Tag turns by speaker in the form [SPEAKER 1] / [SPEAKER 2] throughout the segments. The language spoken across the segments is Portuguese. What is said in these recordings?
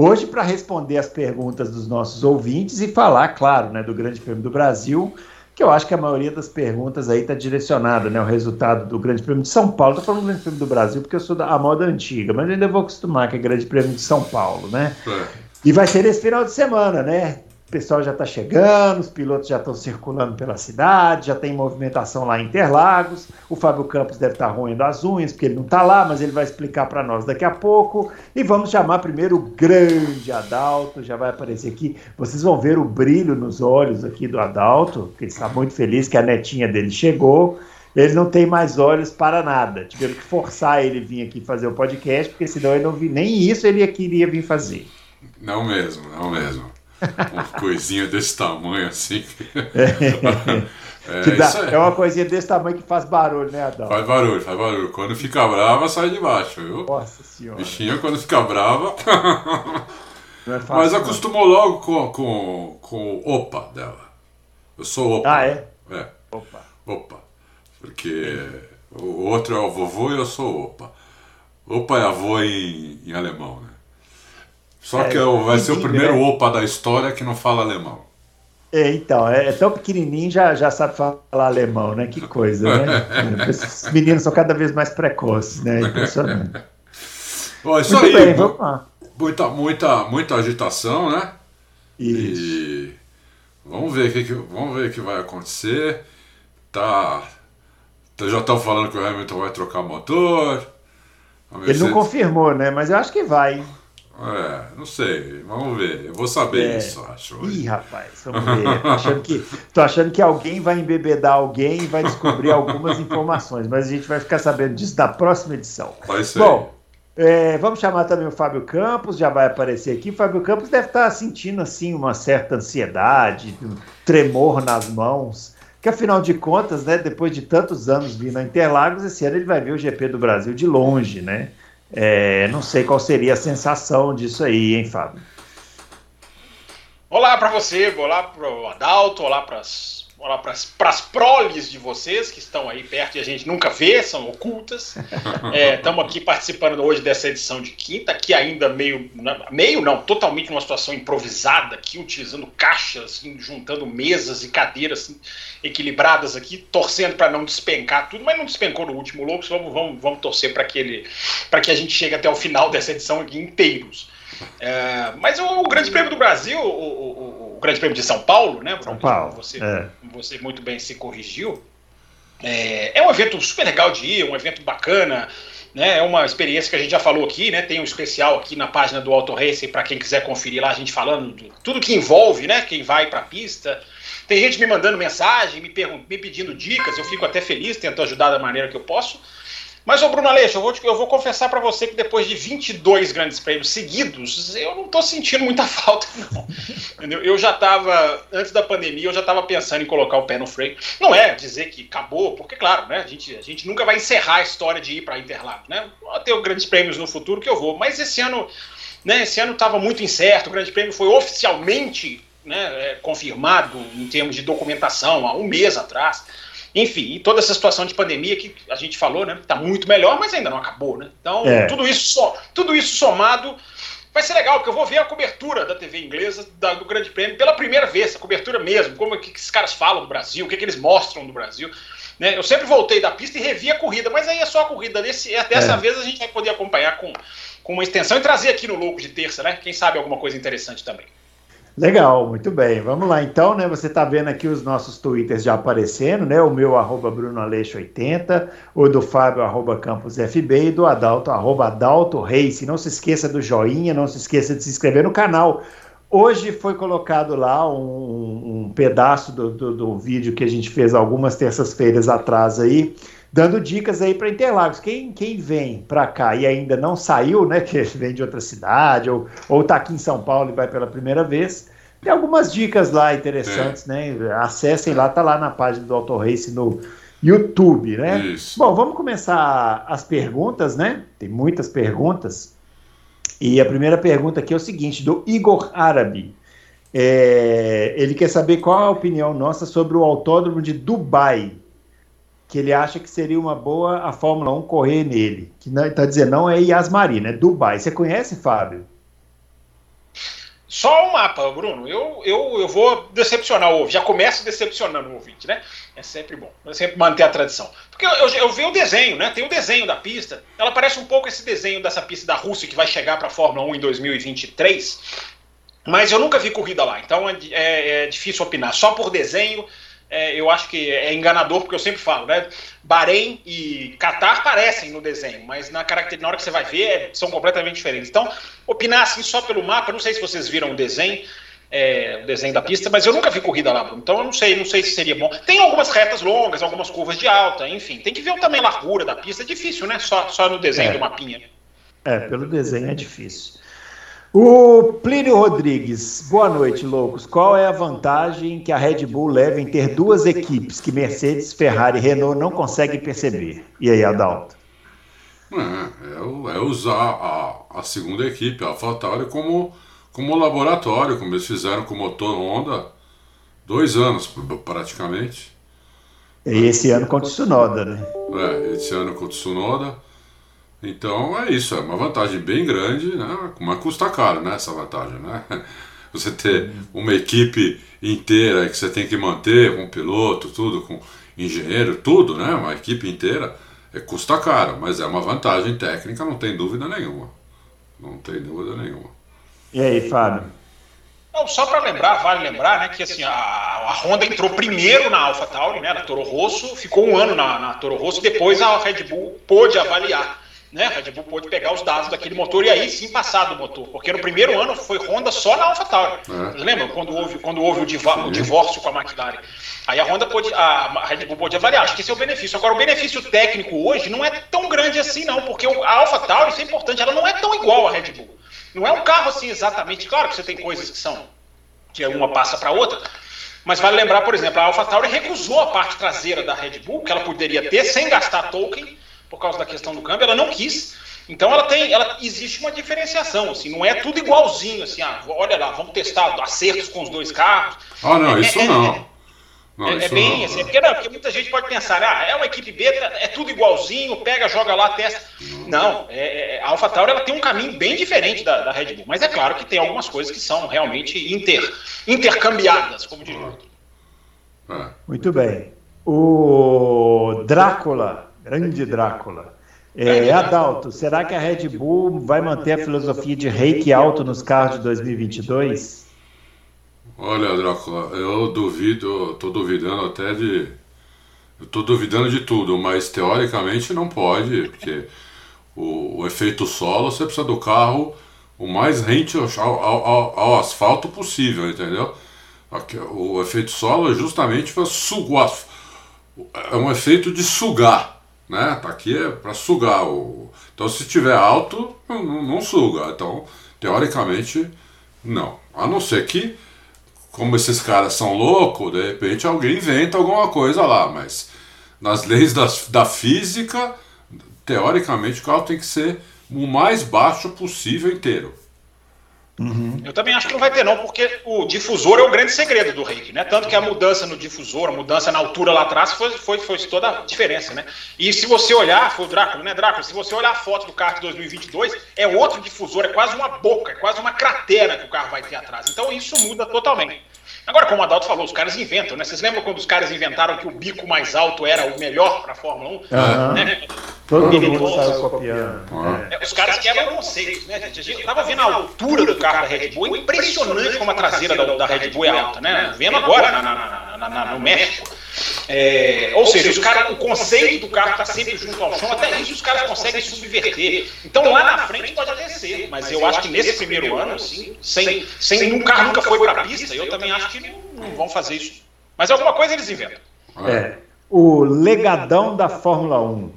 [SPEAKER 1] Hoje, para responder as perguntas dos nossos ouvintes e falar, claro, né, do Grande Prêmio do Brasil, que eu acho que a maioria das perguntas aí está direcionada, né? O resultado do Grande Prêmio de São Paulo. Estou falando do Grande Prêmio do Brasil porque eu sou da moda antiga, mas ainda vou acostumar que é Grande Prêmio de São Paulo, né? É. E vai ser esse final de semana, né? O pessoal já está chegando, os pilotos já estão circulando pela cidade, já tem movimentação lá em Interlagos. O Fábio Campos deve estar tá roendo as unhas, porque ele não está lá, mas ele vai explicar para nós daqui a pouco. E vamos chamar primeiro o grande Adalto, já vai aparecer aqui. Vocês vão ver o brilho nos olhos aqui do Adalto, que ele está muito feliz que a netinha dele chegou. Ele não tem mais olhos para nada. Tiveram que forçar ele vir aqui fazer o podcast, porque senão ele não vi, nem isso ele queria vir fazer.
[SPEAKER 2] Não mesmo, não mesmo. Uma coisinha desse tamanho assim. É,
[SPEAKER 1] é, dá, é, uma coisinha desse tamanho que faz barulho, né, Adão?
[SPEAKER 2] Faz barulho, faz barulho. Quando fica brava, sai de baixo, viu?
[SPEAKER 1] Nossa senhora.
[SPEAKER 2] Bichinha, quando fica brava. É fácil, Mas acostumou não. logo com, com, com o opa dela. Eu sou opa.
[SPEAKER 1] Ah, é?
[SPEAKER 2] É. Opa. Opa. Porque o outro é o vovô e eu sou opa. Opa é avô em, em alemão, né? Só é, que vai ser o primeiro né? opa da história que não fala alemão.
[SPEAKER 1] É, então, é, é, tão pequenininho já, já sabe falar alemão, né? Que coisa, né? Os meninos são cada vez mais precoces, né? Impressionante.
[SPEAKER 2] Bom, isso Muito aí, bem, vamos lá. Muita, muita, muita agitação, né?
[SPEAKER 1] Isso.
[SPEAKER 2] E vamos ver o que, vamos ver o que vai acontecer. Tá, tá já estão falando que o Hamilton vai trocar motor.
[SPEAKER 1] Ele não confirmou, né? Mas eu acho que vai.
[SPEAKER 2] É, não sei, vamos ver. Eu vou saber é. isso, acho.
[SPEAKER 1] Ih, rapaz, vamos ver. Tô achando, que, tô achando que alguém vai embebedar alguém e vai descobrir algumas informações, mas a gente vai ficar sabendo disso na próxima edição.
[SPEAKER 2] Vai ser.
[SPEAKER 1] Bom, é, vamos chamar também o Fábio Campos, já vai aparecer aqui. O Fábio Campos deve estar sentindo assim uma certa ansiedade, um tremor nas mãos. Que afinal de contas, né, depois de tantos anos vindo a Interlagos, esse ano ele vai ver o GP do Brasil de longe, né? É, não sei qual seria a sensação disso aí, hein, Fábio?
[SPEAKER 3] Olá para você, olá para o Adalto, olá para as olá pras proles de vocês que estão aí perto e a gente nunca vê, são ocultas. Estamos é, aqui participando hoje dessa edição de quinta, que ainda meio, meio não, totalmente numa situação improvisada aqui, utilizando caixas, juntando mesas e cadeiras assim, equilibradas aqui, torcendo para não despencar tudo, mas não despencou no último louco, vamos, vamos, vamos torcer para que, ele, que a gente chegue até o final dessa edição aqui inteiros. É, mas o, o, Grande Prêmio do Brasil, o, o, o, Grande Prêmio de São Paulo, né?
[SPEAKER 1] São Paulo.
[SPEAKER 3] Você, é. você muito bem se corrigiu. É, é, um evento super legal de ir, um evento bacana. Né, é uma experiência que a gente já falou aqui, né? Tem um especial aqui na página do Auto Racing para quem quiser conferir lá, a gente falando de tudo que envolve, né? Quem vai para a pista. Tem gente me mandando mensagem, me, me pedindo dicas, eu fico até feliz, tento ajudar da maneira que eu posso. Mas, ô Bruno Aleixo, eu vou, eu vou confessar para você que depois de 22 grandes prêmios seguidos, eu não estou sentindo muita falta, não. Entendeu? Eu já estava, antes da pandemia, eu já estava pensando em colocar o pé no freio. Não é dizer que acabou, porque, claro, né, a, gente, a gente nunca vai encerrar a história de ir para Interlagos. Né? Vou ter grandes prêmios no futuro que eu vou, mas esse ano né, esse ano estava muito incerto, o grande prêmio foi oficialmente né, é, confirmado em termos de documentação há um mês atrás. Enfim, e toda essa situação de pandemia que a gente falou, né? Tá muito melhor, mas ainda não acabou, né? Então, é. tudo, isso so, tudo isso somado vai ser legal, porque eu vou ver a cobertura da TV inglesa da, do Grande Prêmio pela primeira vez, a cobertura mesmo, como é que, esses caras falam do Brasil, o que, que eles mostram do Brasil. Né? Eu sempre voltei da pista e revi a corrida, mas aí é só a corrida. Desse, dessa é. vez a gente vai poder acompanhar com, com uma extensão e trazer aqui no Louco de terça, né? Quem sabe alguma coisa interessante também.
[SPEAKER 1] Legal, muito bem. Vamos lá então, né? Você está vendo aqui os nossos twitters já aparecendo, né? O meu arroba BrunoAleixo80, o do Fábio arroba CampusFB e do Adalto arroba Adalto Reis. Não se esqueça do joinha, não se esqueça de se inscrever no canal. Hoje foi colocado lá um, um pedaço do, do, do, vídeo que a gente fez algumas terças-feiras atrás aí, dando dicas aí para Interlagos. Quem, quem vem para cá e ainda não saiu, né, que vem de outra cidade ou ou está aqui em São Paulo e vai pela primeira vez, tem algumas dicas lá interessantes, né? Acessem lá, tá lá na página do Auto Race no YouTube, né? Isso. Bom, vamos começar as perguntas, né? Tem muitas perguntas. E a primeira pergunta aqui é o seguinte, do Igor Árabe. É, ele quer saber qual a opinião nossa sobre o autódromo de Dubai, que ele acha que seria uma boa a Fórmula 1 correr nele. Que está dizendo, não é Yasmari, é Dubai. Você conhece, Fábio?
[SPEAKER 3] Só o mapa, Bruno. Eu, eu, eu vou decepcionar o ouvinte. Já começo decepcionando o ouvinte, né? É sempre bom. É sempre manter a tradição. Porque eu, eu, eu vi o desenho, né? Tem o desenho da pista. Ela parece um pouco esse desenho dessa pista da Rússia que vai chegar para a Fórmula 1 em 2023. Mas eu nunca vi corrida lá. Então é, é, é difícil opinar. Só por desenho é, eu acho que é enganador, porque eu sempre falo, né? Bahrein e Qatar parecem no desenho, mas na, caracter... na hora que você vai ver, é, são completamente diferentes. Então, opinar assim só pelo mapa, não sei se vocês viram o desenho, é, o desenho da pista, mas eu nunca vi corrida lá, então eu não sei, não sei se seria bom. Tem algumas retas longas, algumas curvas de alta, enfim, tem que ver também a largura da pista, é difícil, né? Só, só no desenho é. do mapinha.
[SPEAKER 1] É, pelo desenho é difícil. O Plínio Rodrigues, boa noite, loucos. Qual é a vantagem que a Red Bull leva em ter duas equipes que Mercedes, Ferrari e Renault não conseguem perceber? E aí, Adalto?
[SPEAKER 2] É, é, usar a, a, segunda equipe, a AlphaTauri, como, como laboratório, como eles fizeram com o motor Honda, dois anos praticamente.
[SPEAKER 1] E esse ano com o Tsunoda, né?
[SPEAKER 2] É, esse ano com o Tsunoda. Então é isso, é uma vantagem bem grande, né? mas custa caro né, essa vantagem. Né? Você ter uma equipe inteira que você tem que manter, com piloto, tudo, com engenheiro, tudo, né? Uma equipe inteira, é, custa caro, mas é uma vantagem técnica, não tem dúvida nenhuma. Não tem dúvida nenhuma.
[SPEAKER 1] E aí, Fábio?
[SPEAKER 3] Não, só para lembrar, vale lembrar, né, que assim, a, a Honda entrou primeiro na AlphaTauri, né, na Toro Rosso, ficou um ano na, na Toro Rosso, depois a Red Bull pôde avaliar né? A Red Bull pôde pegar os dados daquele motor e aí sim passar do motor. Porque no primeiro ano foi Honda só na AlphaTauri. É. Lembram quando houve, quando houve o, diva, o, divórcio com a McLaren? Aí a Honda pôde, a Red Bull pôde avaliar. Acho que esse é o benefício. Agora, o benefício técnico hoje não é tão grande assim, não, porque a AlphaTauri, isso é importante, ela não é tão igual à Red Bull. Não é um carro assim exatamente. Claro que você tem coisas que são que uma passa para outra. Mas vale lembrar, por exemplo, a AlphaTauri recusou a parte traseira da Red Bull, que ela poderia ter sem gastar token por causa da questão do câmbio, ela não quis. Então ela tem, ela existe uma diferenciação, assim, não é tudo igualzinho, assim, ah, olha lá, vamos testar acertos com os dois carros.
[SPEAKER 2] Ah, não, é, isso é, não.
[SPEAKER 3] não. É, isso é bem não. assim, porque, não, porque muita gente pode pensar, ah, é uma equipe beta, é tudo igualzinho, pega, joga lá, testa. Não, é, é, a AlphaTauri ela tem um caminho bem diferente da, da, Red Bull, mas é claro que tem algumas coisas que são realmente inter, intercambiadas, como diz o outro.
[SPEAKER 1] Muito bem. O Drácula Grande Drácula. É, Adalto, será que a Red Bull vai manter a filosofia de reiki alto nos carros de 2022?
[SPEAKER 2] Olha, Drácula, eu duvido, estou duvidando até de. Estou duvidando de tudo, mas teoricamente não pode, porque o, o, efeito solo você precisa do carro o mais rente ao, ao, ao asfalto possível, entendeu? O efeito solo é justamente para sugar. É um efeito de sugar né? Tá aqui é para sugar o. Então se tiver alto, não, não, suga. Então, teoricamente, não. A não ser que, como esses caras são loucos, de repente alguém inventa alguma coisa lá, mas nas leis da, da física, teoricamente o carro tem que ser o mais baixo possível inteiro.
[SPEAKER 3] Uhum. Eu também acho que não vai ter, não, porque o difusor é o grande segredo do reiki, né? Tanto que a mudança no difusor, a mudança na altura lá atrás foi, foi, foi toda a diferença, né? E se você olhar, foi o Drácula, né, Drácula? Se você olhar a foto do carro de 2022, é outro difusor, é quase uma boca, é quase uma cratera que o carro vai ter atrás. Então isso muda totalmente. Agora, como o Adalto falou, os caras inventam, né? Vocês lembram quando os caras inventaram que o bico mais alto era o melhor para a Fórmula 1?
[SPEAKER 1] Uhum. Né? Todo mundo saiu copiando.
[SPEAKER 3] É, os caras quebram conceitos, né, gente? Eu tava vendo a altura do carro da Red Bull, impressionante como a traseira da, da Red Bull é alta, né? Vendo agora na, na, na, no México. É, ou seja, os cara, o conceito do carro está sempre junto ao chão, até isso os caras conseguem subverter. Então lá na frente pode até ser, mas eu acho que nesse primeiro ano, assim, sem, sem um carro nunca foi para a pista, eu também acho que não, não vão fazer isso. Mas alguma coisa eles inventam.
[SPEAKER 1] É. O legadão da Fórmula 1.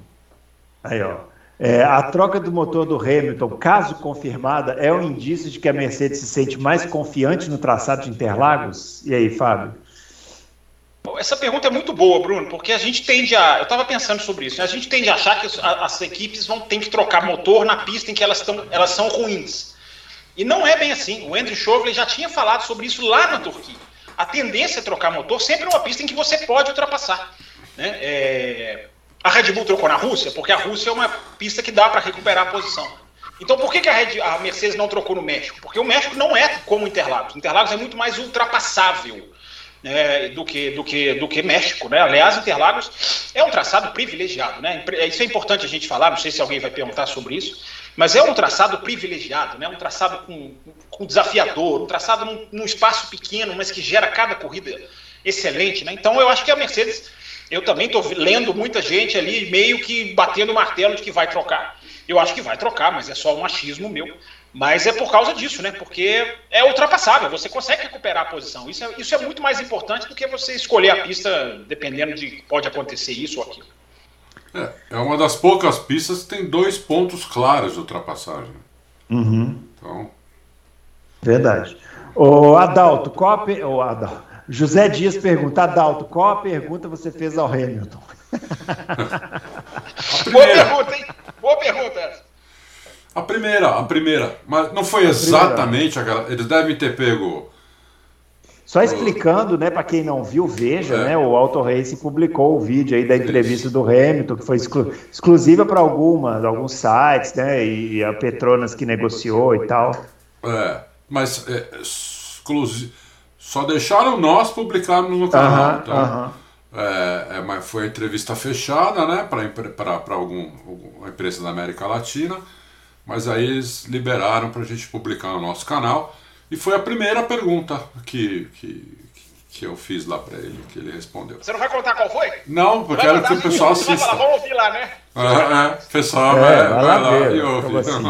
[SPEAKER 1] Aí, ó. É, a troca do motor do Hamilton, caso confirmada, é um indício de que a Mercedes se sente mais confiante no traçado de Interlagos? E aí, Fábio?
[SPEAKER 3] Essa pergunta é muito boa, Bruno, porque a gente tende a. Eu estava pensando sobre isso. Né? A gente tende a achar que as equipes vão ter que trocar motor na pista em que elas, tão, elas são ruins. E não é bem assim. O Andrew Chauvelin já tinha falado sobre isso lá na Turquia. A tendência é trocar motor sempre numa pista em que você pode ultrapassar. Né? É... A Red Bull trocou na Rússia porque a Rússia é uma pista que dá para recuperar a posição. Então por que, que a, Red... a Mercedes não trocou no México? Porque o México não é como Interlagos. Interlagos é muito mais ultrapassável né, do, que, do, que, do que México. Né? Aliás, Interlagos é um traçado privilegiado. Né? Isso é importante a gente falar, não sei se alguém vai perguntar sobre isso, mas é um traçado privilegiado, né? um traçado com, com desafiador, um traçado num, num, espaço pequeno, mas que gera cada corrida excelente. Né? Então eu acho que a Mercedes, eu também estou lendo muita gente ali meio que batendo o martelo de que vai trocar. Eu acho que vai trocar, mas é só um achismo meu. Mas é por causa disso, né? Porque é ultrapassável, você consegue recuperar a posição. Isso é, isso é muito mais importante do que você escolher a pista dependendo de que pode acontecer isso ou aquilo.
[SPEAKER 2] É, é uma das poucas pistas que tem dois pontos claros de ultrapassagem.
[SPEAKER 1] Uhum.
[SPEAKER 2] Então.
[SPEAKER 1] Verdade. O Adalto, qual a, o Adalto, José Dias pergunta, Adalto, qual a pergunta você fez ao Hamilton?
[SPEAKER 3] Boa pergunta, hein? Boa pergunta
[SPEAKER 2] a primeira, a primeira. Mas não foi exatamente aquela. Eles devem ter pego.
[SPEAKER 1] Só explicando, né, para quem não viu, veja, é. né, o Auto Racing publicou o vídeo aí da entrevista do Hamilton, que foi exclu exclusiva para algumas, alguns sites, né, e a Petronas que negociou e tal.
[SPEAKER 2] É, mas é, exclusivo. Só deixaram nós publicarmos no canal. Uh -huh, então, uh -huh. é, é, mas foi entrevista fechada, né, para algum, alguma empresa da América Latina. Mas aí eles liberaram para a gente publicar no nosso canal. E foi a primeira pergunta que, que, que eu fiz lá para ele, que ele respondeu.
[SPEAKER 3] Você não vai contar qual foi?
[SPEAKER 2] Não, porque quero que o pessoal assista. Falar,
[SPEAKER 3] vamos ouvir lá, né?
[SPEAKER 2] É, é pessoal, é, vai, vai, lá, ver, e ouve. Assim?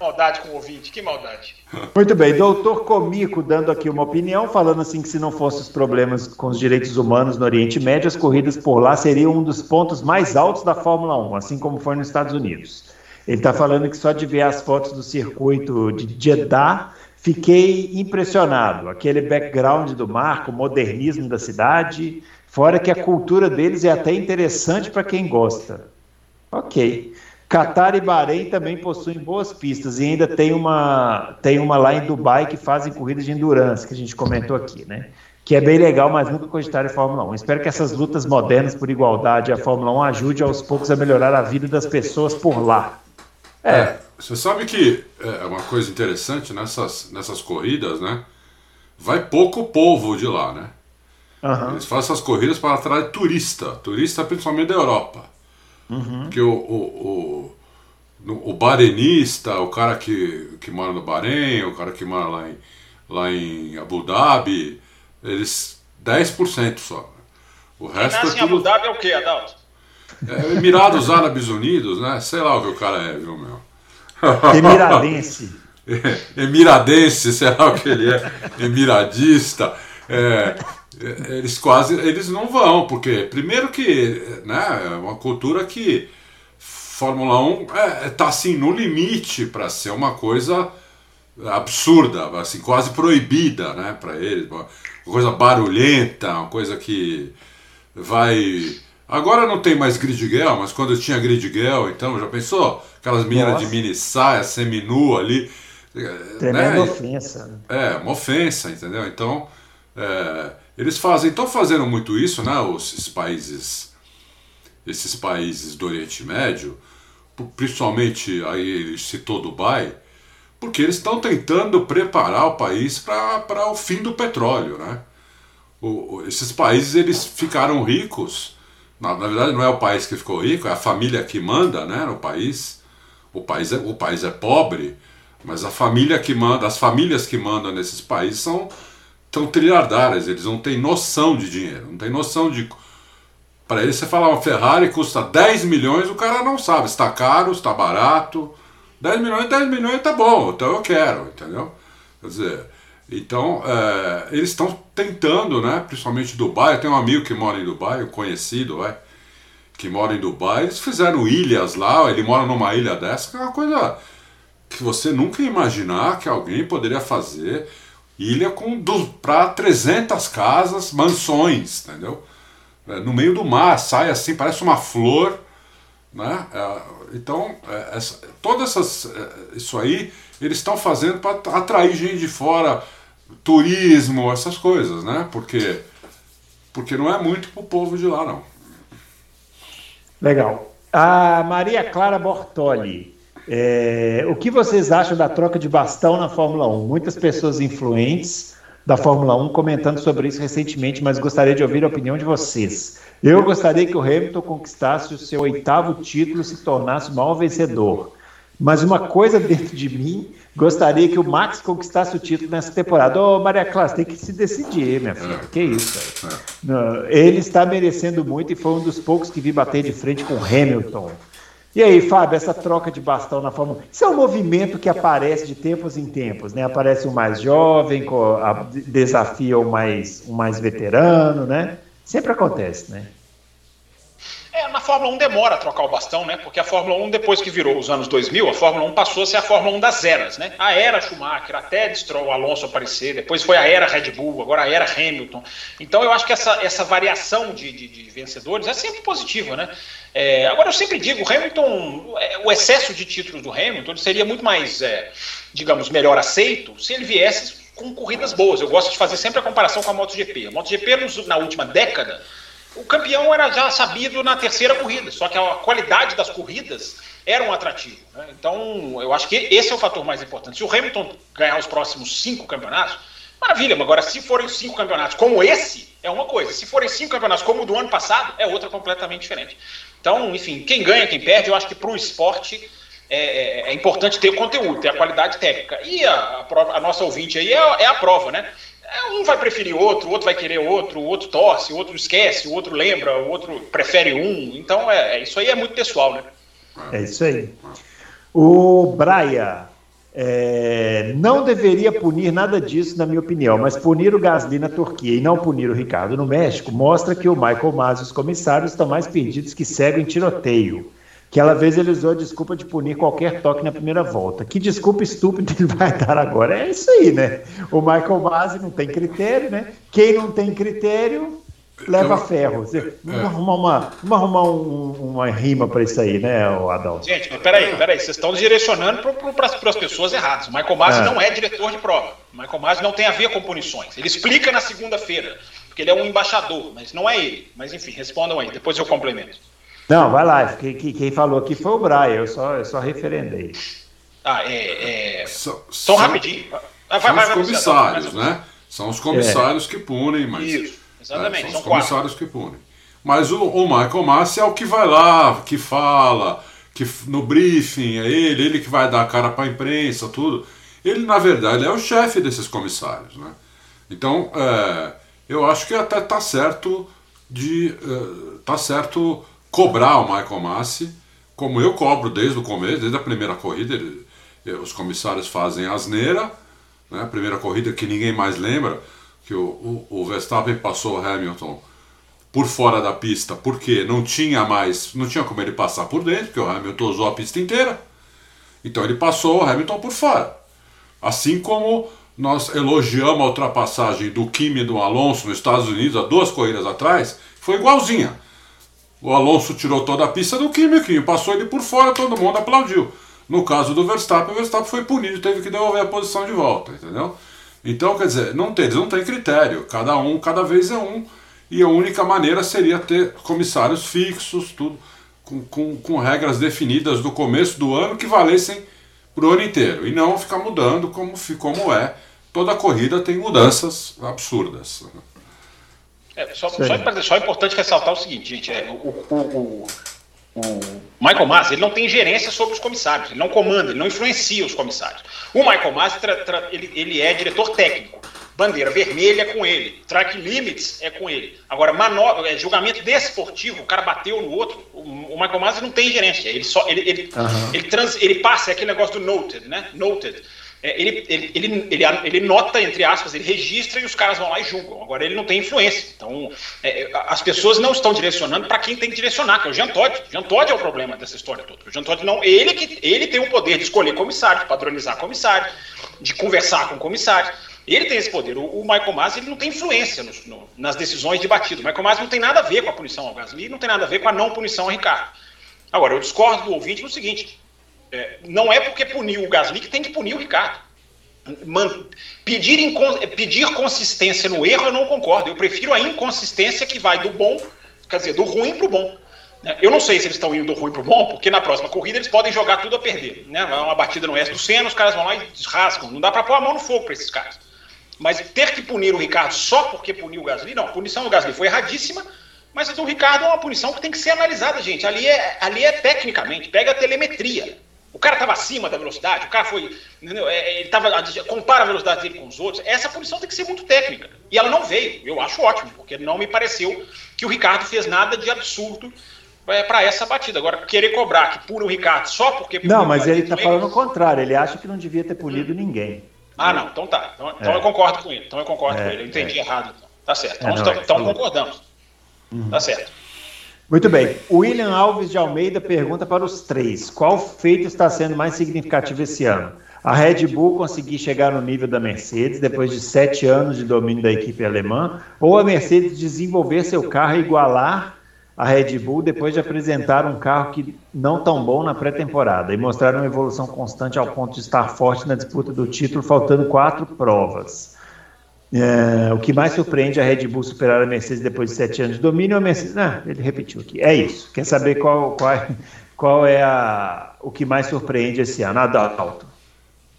[SPEAKER 3] maldade com o ouvinte, que maldade.
[SPEAKER 1] Muito bem, doutor Comico dando aqui uma opinião, falando assim que se não fossem os problemas com os direitos humanos no Oriente Médio, as corridas por lá seriam um dos pontos mais altos da Fórmula 1, assim como foi nos Estados Unidos. Ele está falando que só de ver as fotos do circuito de Jeddah, fiquei impressionado. Aquele background do marco, o modernismo da cidade, fora que a cultura deles é até interessante para quem gosta. Ok. Qatar e Bahrein também possuem boas pistas e ainda tem uma, tem uma lá em Dubai que fazem corridas de endurance, que a gente comentou aqui, né? Que é bem legal, mas nunca cogitaram em Fórmula 1. Espero que essas lutas modernas por igualdade e a Fórmula 1 ajude aos poucos a melhorar a vida das pessoas por lá.
[SPEAKER 2] É. é. Você sabe que é uma coisa interessante nessas, nessas corridas, né? Vai pouco povo de lá, né? Uhum. Eles fazem essas corridas para atrair turista, turista principalmente da Europa. Uhum. Porque o, o, o, o barenista, o cara que, que mora no Bahrein, o cara que mora lá em, lá em Abu Dhabi, eles 10% só.
[SPEAKER 3] O resto Quem nasce é tudo... em Abu Dhabi é o quê, Adalto?
[SPEAKER 2] É, Emirados Árabes Unidos, né? Sei lá o que o cara é, viu, meu?
[SPEAKER 1] Emiradense.
[SPEAKER 2] Emiradense, sei lá o que ele é. Emiradista. É, é, eles quase eles não vão, porque primeiro que né, é uma cultura que Fórmula 1 é, é, tá assim no limite para ser uma coisa absurda, assim, quase proibida, né, para eles, uma coisa barulhenta, uma coisa que vai Agora não tem mais grid girl, mas quando tinha grid girl, então, já pensou? Aquelas meninas de mini saia, semi-nua ali.
[SPEAKER 1] Tremenda né? ofensa.
[SPEAKER 2] É, uma ofensa, entendeu? Então, é, eles fazem, estão fazendo muito isso, né? Esses países, esses países do Oriente Médio, principalmente aí ele citou Dubai, porque eles estão tentando preparar o país para o fim do petróleo, né? O, esses países eles ficaram ricos na, na, verdade, não é o país que ficou rico, é a família que manda né, no país. O país, é, o país é pobre, mas a família que manda, as famílias que mandam nesses países são tão trilhardárias, eles não têm noção de dinheiro, não têm noção de. Para eles, você falar uma Ferrari custa 10 milhões, o cara não sabe se está caro, se está barato. 10 milhões, 10 milhões tá bom, então eu quero, entendeu? Quer dizer, Então, é, eles estão tentando, né? Principalmente Dubai. Eu tenho um amigo que mora em Dubai, um conhecido, vai, que mora em Dubai. Eles fizeram ilhas lá. Ele mora numa ilha dessa, que é uma coisa que você nunca ia imaginar que alguém poderia fazer. Ilha com para 300 casas, mansões, entendeu? É, no meio do mar, sai assim, parece uma flor, né? É, então, é, essa, todas essas, é, isso aí eles estão fazendo para atrair gente de fora turismo, essas coisas, né? Porque, porque não é muito pro povo de lá, não.
[SPEAKER 1] Legal. A Maria Clara Bortoli. É, o que vocês acham da troca de bastão na Fórmula 1? Muitas pessoas influentes da Fórmula 1 comentando sobre isso recentemente, mas gostaria de ouvir a opinião de vocês. Eu gostaria que o Hamilton conquistasse o seu oitavo título e se tornasse o maior vencedor. Mas uma coisa dentro de mim gostaria que o Max conquistasse o título nessa temporada. Ô, Maria Clara, tem que se decidir, minha filha. Que isso? Não, ele está merecendo muito e foi um dos poucos que vi bater de frente com Hamilton. E aí, Fábio, essa troca de bastão na Fórmula 1, isso é um movimento que aparece de tempos em tempos, né? Aparece o mais jovem, desafia o mais, o mais veterano, né? Sempre acontece, né?
[SPEAKER 3] É, na Fórmula 1 demora a trocar o bastão, né? Porque a Fórmula 1, depois que virou os anos 2000, a Fórmula 1 passou a ser a Fórmula 1 das eras, né? A era Schumacher, até o Alonso aparecer, depois foi a era Red Bull, agora a era Hamilton. Então eu acho que essa, essa variação de, de, de vencedores é sempre positiva, né? É, agora eu sempre digo, o Hamilton, é, o excesso de títulos do Hamilton seria muito mais, é, digamos, melhor aceito se ele viesse com corridas boas. Eu gosto de fazer sempre a comparação com a MotoGP. A MotoGP, na última década, o campeão era já sabido na terceira corrida, só que a qualidade das corridas era um atrativo. Né? Então, eu acho que esse é o fator mais importante. Se o Hamilton ganhar os próximos cinco campeonatos, maravilha, mas agora se forem cinco campeonatos como esse, é uma coisa. Se forem cinco campeonatos como o do ano passado, é outra completamente diferente. Então, enfim, quem ganha, quem perde, eu acho que para o esporte é, é, é, importante ter conteúdo, ter a qualidade técnica. E a, a, a nossa ouvinte aí é, é a prova, né? É, um vai preferir outro, o outro vai querer outro, o outro torce, o outro esquece, o outro lembra, o outro prefere um. Então, é, é isso aí é muito pessoal, né?
[SPEAKER 1] É isso aí. O Braia é, não deveria punir nada disso, na minha opinião, mas punir o Gasly na Turquia e não punir o Ricardo no México mostra que o Michael Mas e os comissários estão mais perdidos que cego em tiroteio. Aquela vez ele usou a desculpa de punir qualquer toque na primeira volta. Que desculpa estúpida ele vai dar agora? É isso aí, né? O Michael Masi não tem critério, né? Quem não tem critério leva Eu, ferro. Você, vamos é. arrumar, uma, vamos arrumar um, uma rima para isso aí, né, Adão?
[SPEAKER 3] Gente, mas peraí, peraí, vocês estão direcionando para as pessoas erradas. O Michael Masi é. não é diretor de prova. O Michael Masi não tem a ver com punições. Ele explica na segunda-feira, porque ele é um embaixador, mas não é ele. Mas enfim, respondam aí, depois eu complemento.
[SPEAKER 1] Não, vai lá. Quem, quem falou aqui foi o Brian, eu só, eu só referendei.
[SPEAKER 3] Ah, é. é...
[SPEAKER 2] So, só rapidinho. Ah, vai, são vai, os comissários, né? São os comissários é. que punem, mas.
[SPEAKER 3] Isso, exatamente.
[SPEAKER 2] É, são, são os comissários quatro. que punem. Mas o, o Michael Massi é o que vai lá, que fala, que no briefing é ele, ele que vai dar a cara para a imprensa, tudo. Ele, na verdade, é o chefe desses comissários, né? Então, é, eu acho que até tá certo de. Uh, tá certo cobrar o Michael Massi, como eu cobro desde o começo, desde a primeira corrida, ele, eh, os comissários fazem asneira, né? a primeira corrida que ninguém mais lembra, que o, o, o Verstappen passou o Hamilton por fora da pista, porque não tinha mais, não tinha como ele passar por dentro, porque o Hamilton usou a pista inteira. Então ele passou o Hamilton por fora. Assim como nós elogiamos a ultrapassagem do Kimi e do Alonso nos Estados Unidos há duas corridas atrás, foi igualzinha. O Alonso tirou toda a pista do Kimi, Kimi passou ele por fora, todo mundo aplaudiu. No caso do Verstappen, o Verstappen foi punido, teve que devolver a posição de volta, entendeu? Então, quer dizer, não tem, eles não têm critério, cada um, cada vez é um, e a única maneira seria ter comissários fixos, tudo, com, com, com regras definidas do começo do ano que valessem para o ano inteiro, e não ficar mudando como, como é. Toda corrida tem mudanças absurdas.
[SPEAKER 3] É, só, só, só, é importante ressaltar o seguinte, gente: é, o, o, o, o, Michael Masi ele não tem gerência sobre os comissários, ele não comanda, ele não influencia os comissários. O Michael Masi ele, ele é diretor técnico. Bandeira vermelha é com ele, track limits é com ele. Agora, manobra, é, julgamento desportivo, o cara bateu no outro, o, Michael Masi não tem gerência. Ele só ele, ele, uhum. ele, trans, ele passa é aquele negócio do noted, né? Noted é, ele, ele, ele, ele, ele nota, entre aspas, ele registra e os caras vão lá e julgam. Agora ele não tem influência. Então, é, as pessoas não estão direcionando para quem tem que direcionar, que é o Jean Todt. Jean Todt é o problema dessa história toda. O Jean Todt não, ele, que, ele tem o poder de escolher comissário, de padronizar comissário, de conversar com comissário. Ele tem esse poder. O, Michael Masi ele não tem influência no, no, nas decisões de batido. O Michael Masi não tem nada a ver com a punição ao Gasly, não tem nada a ver com a não punição ao Ricardo. Agora, eu discordo do ouvinte no seguinte: é, não é porque puniu o Gasly que tem que punir o Ricardo. Man, pedir, pedir consistência no erro eu não concordo. Eu prefiro a inconsistência que vai do bom, quer dizer, do ruim para o bom. É, eu não sei se eles estão indo do ruim para o bom, porque na próxima corrida eles podem jogar tudo a perder. Né? Uma batida no S do Senna, os caras vão lá e rasgam. Não dá para pôr a mão no fogo para esses caras. Mas ter que punir o Ricardo só porque puniu o Gasly, não. A punição do Gasly foi erradíssima, mas do Ricardo é uma punição que tem que ser analisada, gente. Ali é, ali é tecnicamente, pega a telemetria. O cara estava acima da velocidade, o cara foi. Entendeu? É, é, ele tava, compara a velocidade dele com os outros. Essa punição tem que ser muito técnica. E ela não veio. Eu acho ótimo, porque não me pareceu que o Ricardo fez nada de absurdo é, para essa batida. Agora, querer cobrar que pune o Ricardo só porque.
[SPEAKER 1] Não, mas ele está falando o contrário. Ele acha que não devia ter punido ninguém.
[SPEAKER 3] Ah, não, então tá. Então, então é. eu concordo com ele. Então eu concordo é, com ele. Eu entendi é. errado. Então. Tá certo. Então, não, então, então concordamos. Uhum. Tá certo.
[SPEAKER 1] Muito bem. William Alves de Almeida pergunta para os três: qual feito está sendo mais significativo esse ano? A Red Bull conseguir chegar no nível da Mercedes depois de sete anos de domínio da equipe alemã, ou a Mercedes desenvolver seu carro e igualar a Red Bull depois de apresentar um carro que não tão bom na pré-temporada e mostrar uma evolução constante ao ponto de estar forte na disputa do título, faltando quatro provas. É, o que mais surpreende a Red Bull superar a Mercedes depois de sete anos de domínio a Mercedes. Ah, ele repetiu aqui. É isso. Quer saber qual, qual, é, qual é a, o que mais surpreende esse ano? Adalto.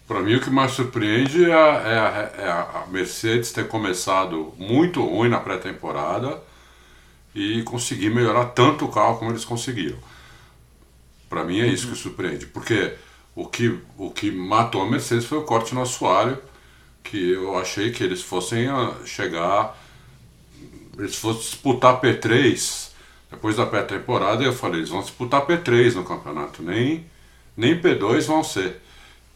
[SPEAKER 2] Para mim, o que mais surpreende é a, é, é a Mercedes ter começado muito ruim na pré-temporada e conseguir melhorar tanto o carro como eles conseguiram. Para mim é isso que surpreende, porque o que, o que matou a Mercedes foi o corte no assoalho, que eu achei que eles fossem chegar, eles fossem disputar P3 depois da pré-temporada, eu falei, eles vão disputar P3 no campeonato, nem, nem P2 vão ser.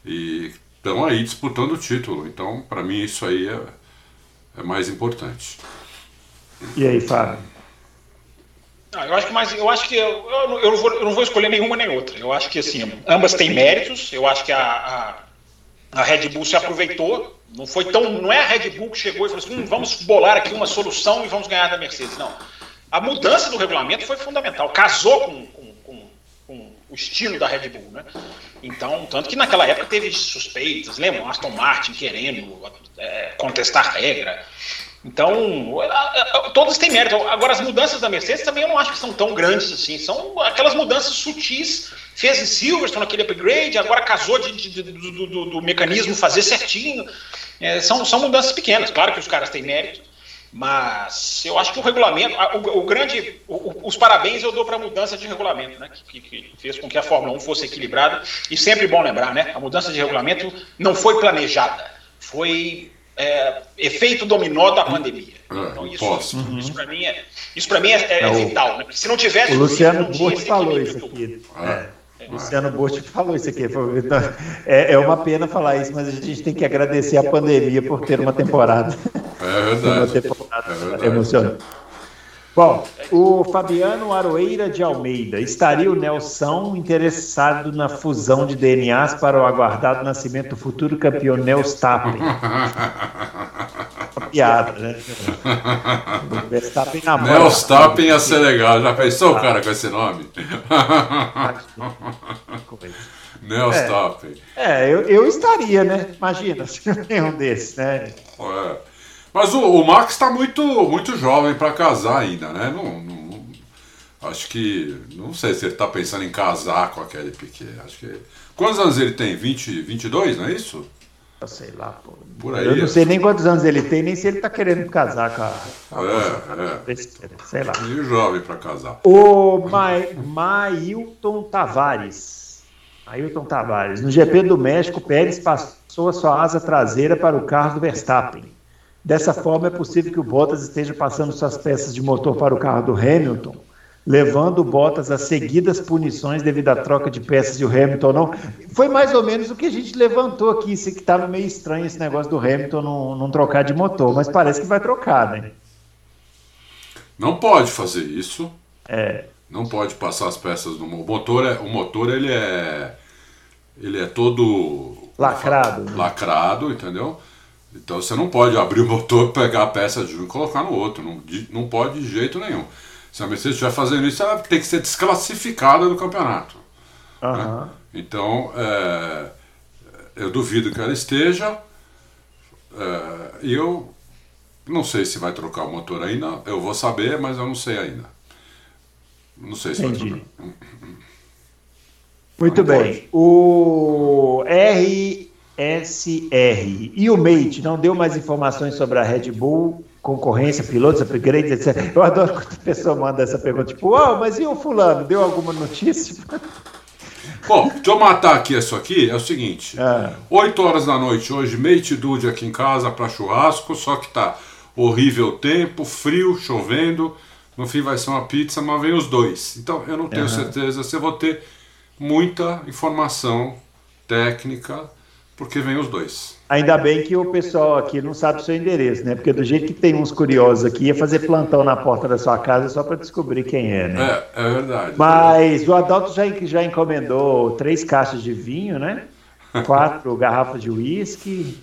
[SPEAKER 2] E estão aí disputando o título, então para mim isso aí é, é mais importante.
[SPEAKER 1] E aí, Fábio?
[SPEAKER 3] Não, eu acho que mais, eu acho que eu, eu, eu, não vou, eu não vou escolher nenhuma nem outra. Eu acho que assim, ambas têm méritos. Eu acho que a, a, a Red Bull se aproveitou. Não foi tão, não é a Red Bull que chegou e falou assim, hum, vamos bolar aqui uma solução e vamos ganhar da Mercedes. Não. A mudança do regulamento foi fundamental. Casou com, com, com, com o estilo da Red Bull, né? Então, tanto que naquela época teve suspeitas, lembram? Aston Martin querendo é, contestar regra. Então, todas têm mérito. Agora, as mudanças da Mercedes também eu não acho que são tão grandes assim. São aquelas mudanças sutis. Fez em Silverstone aquele upgrade, agora casou de, de, de, do, do, do, mecanismo fazer certinho. É, são, são mudanças pequenas. Claro que os caras têm mérito, mas eu acho que o regulamento, o, o grande, o, os parabéns eu dou para a mudança de regulamento, né, que, que, fez com que a Fórmula 1 fosse equilibrada. E sempre bom lembrar, né, a mudança de regulamento não foi planejada, foi é, efeito dominó da pandemia. É, então, isso, uhum. isso para mim é, isso mim é, é, é vital. Né? Porque se não tivesse.
[SPEAKER 1] O Luciano Botti falou isso aqui. É. Luciano Botti falou isso aqui. É, é uma pena falar isso, mas a gente tem que agradecer a pandemia por ter uma temporada.
[SPEAKER 2] É verdade. uma temporada é
[SPEAKER 1] verdade. emocionante. Bom, o Fabiano Aroeira de Almeida. Estaria o Nelson interessado na fusão de DNAs para o aguardado nascimento do futuro campeão Neustappen? Uma piada, né?
[SPEAKER 2] Verstappen na mão. Ia ser legal. Já pensou o cara com esse nome? Neustappen.
[SPEAKER 1] É, é eu, eu estaria, né? Imagina se eu tenho um desses, né?
[SPEAKER 2] É. Mas o, o Max está muito, muito jovem para casar ainda, né? Não, não, acho que. Não sei se ele está pensando em casar com a Kelly Piquet. Acho que. Quantos anos ele tem? 20, 22, não é isso?
[SPEAKER 1] Eu sei lá, pô. Por aí. Eu não sei nem quantos anos ele tem, nem se ele está querendo casar com a.
[SPEAKER 2] Com a é, é. Sei lá. Meio jovem para casar.
[SPEAKER 1] O Ma Mailton Tavares. Ailton Tavares. No GP do México, Pérez passou a sua asa traseira para o carro do Verstappen. Dessa forma, é possível que o Bottas esteja passando suas peças de motor para o carro do Hamilton. levando o Bottas a seguidas punições devido à troca de peças e o Hamilton não. Foi mais ou menos o que a gente levantou aqui, isso que estava meio estranho esse negócio do Hamilton não, não trocar de motor, mas parece que vai trocar, né?
[SPEAKER 2] Não pode fazer isso.
[SPEAKER 1] É.
[SPEAKER 2] Não pode passar as peças no motor. É, o motor ele é ele é todo
[SPEAKER 1] lacrado, né?
[SPEAKER 2] lacrado, entendeu? Então você não pode abrir o motor, pegar a peça de um e colocar no outro. Não, não pode de jeito nenhum. Se a Mercedes estiver fazendo isso, ela tem que ser desclassificada do campeonato.
[SPEAKER 1] Uhum.
[SPEAKER 2] Né? Então, é, eu duvido que ela esteja. É, e eu não sei se vai trocar o motor ainda. Eu vou saber, mas eu não sei ainda. Não sei se
[SPEAKER 1] Entendi. vai trocar. Muito não bem. Pode. O RSR e o Mate não deu mais informações sobre a Red Bull concorrência, pilotos, upgrades, etc. Eu adoro quando a pessoa manda essa pergunta, tipo, oh, mas e o fulano? Deu alguma notícia?
[SPEAKER 2] Bom, deixa eu matar aqui isso aqui, é o seguinte, é. 8 horas da noite hoje, mate dude aqui em casa para churrasco, só que tá horrível tempo, frio, chovendo, no fim vai ser uma pizza, mas vem os dois. Então eu não tenho uhum. certeza se eu vou ter muita informação técnica, porque vem os dois.
[SPEAKER 1] Ainda bem que o pessoal aqui não sabe o seu endereço, né? Porque do jeito que tem uns curiosos aqui, ia fazer plantão na porta da sua casa só para descobrir quem é,
[SPEAKER 2] né? É, é verdade.
[SPEAKER 1] Mas o Adalto já, já encomendou três caixas de vinho, né? Quatro garrafas de uísque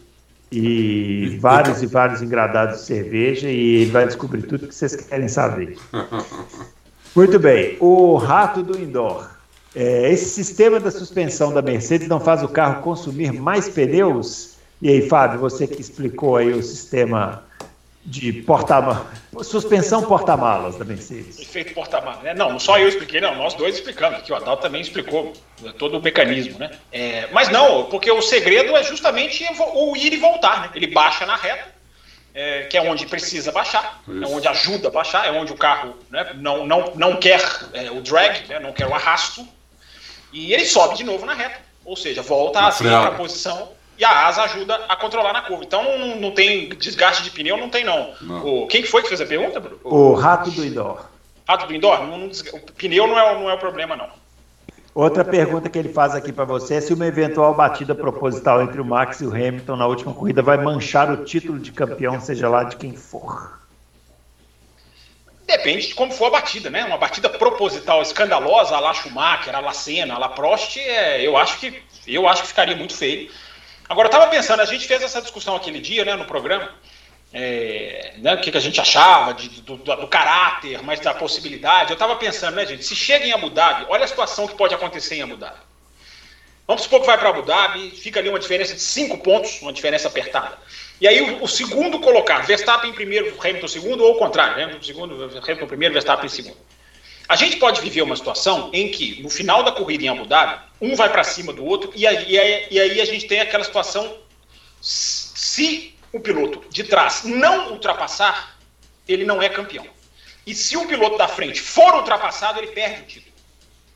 [SPEAKER 1] e vários e vários engradados de cerveja e ele vai descobrir tudo que vocês querem saber. Muito bem. O rato do indoor. É, esse sistema da suspensão da Mercedes não faz o carro consumir mais pneus? E aí, Fábio, você que explicou aí o sistema de porta suspensão porta-malas da Mercedes.
[SPEAKER 3] Efeito porta-malas, né? Não, só eu expliquei, não, nós dois explicamos, aqui o Adalto também explicou todo o mecanismo, né? É, mas não, porque o segredo é justamente o ir e voltar, né? Ele baixa na reta, é, que é onde precisa baixar, Isso. é onde ajuda a baixar, é onde o carro né, não, não, não quer é, o drag, né, não quer o arrasto, e ele sobe de novo na reta, ou seja, volta a a posição e a asa ajuda a controlar na curva. Então não, não tem desgaste de pneu, não tem não. não. O, quem foi que fez a pergunta, Bruno?
[SPEAKER 1] O, rato do indoor.
[SPEAKER 3] Rato do indoor? Não, não, o pneu não é, não é o problema, não.
[SPEAKER 1] Outra pergunta que ele faz aqui para você é se uma eventual batida proposital entre o Max e o Hamilton na última corrida vai manchar o título de campeão, seja lá de quem for.
[SPEAKER 3] Depende de como for a batida, né? Uma batida proposital escandalosa, a la Schumacher, a la Senna, a la Prost, é, eu acho que eu acho que ficaria muito feio. Agora, eu estava pensando, a gente fez essa discussão aquele dia, né, no programa, é, né, o que, que, a gente achava de, do, do, do, caráter, mas da possibilidade. Eu estava pensando, né, gente, se chega em Abu Dhabi, olha a situação que pode acontecer em Abu Dhabi. Vamos supor que vai para Abu Dhabi, fica ali uma diferença de cinco pontos, uma diferença apertada. E aí o, o segundo colocar, Verstappen em primeiro, Hamilton segundo, ou o contrário, Hamilton segundo, Hamilton primeiro, Verstappen em segundo. A gente pode viver uma situação em que, no final da corrida em Abu Dhabi, um vai para cima do outro, e, aí, e aí a gente tem aquela situação: se o piloto de trás não ultrapassar, ele não é campeão. E se o piloto da frente for ultrapassado, ele perde o título.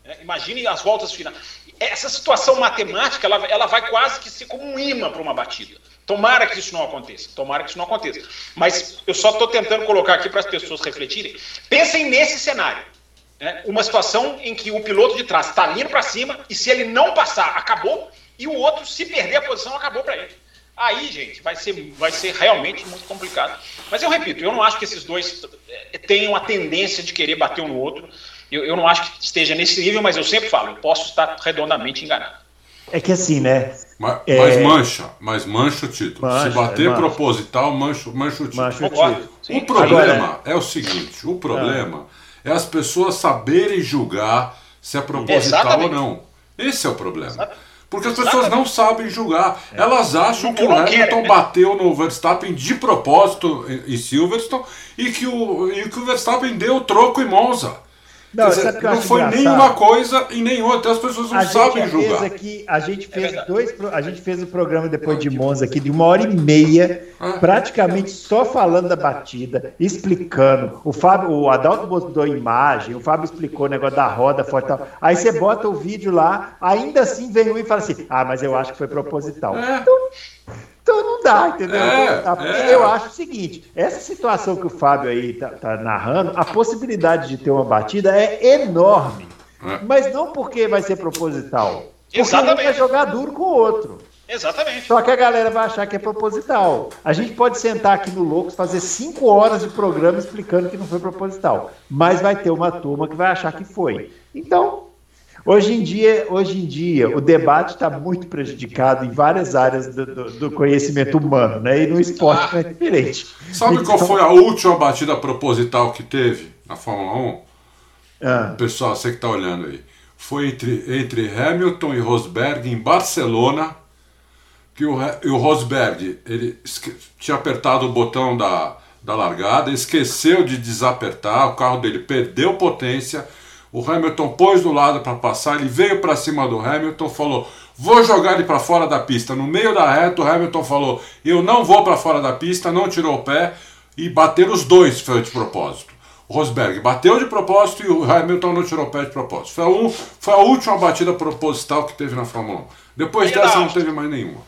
[SPEAKER 3] É, imagine as voltas finais. Essa situação matemática, ela, ela vai quase que ser como um imã para uma batida. Tomara que isso não aconteça. Tomara que isso não aconteça. Mas eu só estou tentando colocar aqui para as pessoas refletirem. Pensem nesse cenário. Né? Uma situação em que o piloto de trás está indo para cima e se ele não passar, acabou, e o outro, se perder a posição, acabou para ele. Aí, gente, vai ser, vai ser realmente muito complicado. Mas eu repito, eu não acho que esses dois eh, tenham a tendência de querer bater um no outro. Eu, eu não acho que esteja nesse nível, mas eu sempre falo, eu posso estar redondamente enganado.
[SPEAKER 1] É que assim, né?
[SPEAKER 2] Mas, é... mas mancha, mas mancha o título. Mancha, Se bater mancha. proposital, mancha, mancha o título. Mancha o, título. o problema Agora, é... é... o seguinte: o problema é as pessoas saberem julgar se é proposital Exatamente. ou não. Esse é o problema. Porque as pessoas não sabem julgar. É. Elas acham que o Hamilton né? bateu no Verstappen de propósito em Silverstone e que o, e que o Verstappen deu troco em Monza. Não, dizer, não foi engraçado? nenhuma coisa e nem outra. As pessoas não a sabem julgar.
[SPEAKER 1] Aqui, a gente fez é dois, a gente fez o programa depois de Monza aqui de uma hora e meia, ah. praticamente só falando da batida, explicando. O Fábio, o Adalto botou imagem, o Fábio explicou o negócio da roda forte. Tal. Aí você bota o vídeo lá, ainda assim vem um e fala assim: "Ah, mas eu acho que foi proposital". É. Então, Então não dá, entendeu? É, é. Eu acho o seguinte: essa situação que o Fábio aí tá, tá narrando, a possibilidade de ter uma batida é enorme. É. Mas não porque vai ser proposital. Porque Exatamente. um vai jogar duro com o outro.
[SPEAKER 3] Exatamente.
[SPEAKER 1] Só que a galera vai achar que é proposital. A gente pode sentar aqui no Loucos, fazer cinco horas de programa explicando que não foi proposital. Mas vai ter uma turma que vai achar que foi. Então, hoje em dia, hoje em dia o debate está muito prejudicado em várias áreas do, do, do, conhecimento humano, né? E no esporte não é diferente.
[SPEAKER 2] Sabe então... qual foi a última batida proposital que teve na Fórmula 1? Ah. Pessoal, você que está olhando aí. Foi entre, entre Hamilton e Rosberg em Barcelona que o, o Rosberg ele tinha apertado o botão da, da largada, esqueceu de desapertar, o carro dele perdeu potência, o Hamilton pôs do lado para passar, ele veio para cima do Hamilton, falou: "Vou jogar ele para fora da pista". No meio da reta, o Hamilton falou: "Eu não vou para fora da pista", não tirou o pé e bateram os dois foi de propósito. O Rosberg bateu de propósito e o Hamilton não tirou o pé de propósito. Foi a, um, foi a última batida proposital que teve na Fórmula 1. Depois dessa não teve mais nenhuma.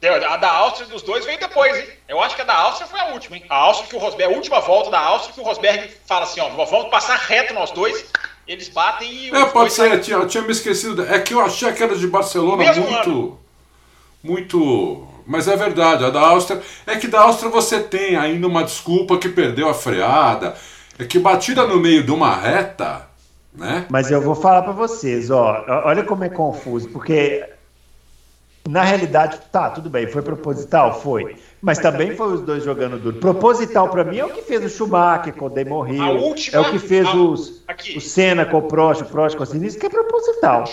[SPEAKER 3] A da Áustria dos dois veio depois, hein? Eu acho que a da Áustria foi a última, hein? A Áustria que o Rosberg, a última volta da Áustria que o Rosberg fala assim, ó, vamos passar reto nós dois, eles batem e.
[SPEAKER 2] É, pode ser, eu tinha, eu tinha me esquecido. É que eu achei aquela de Barcelona Mesmo muito. Ano. Muito. Mas é verdade, a da Áustria. É que da Áustria você tem ainda uma desculpa que perdeu a freada. É que batida no meio de uma reta, né?
[SPEAKER 1] Mas eu vou falar para vocês, ó. Olha como é confuso, porque na realidade, tá, tudo bem, foi proposital? Foi. Mas também foi os dois jogando duro. Proposital para mim é o que fez o Schumacher quando ele morreu. Última, é o que fez a, os, o Senna com o Prost, o Prost com o Sinistro, que é proposital.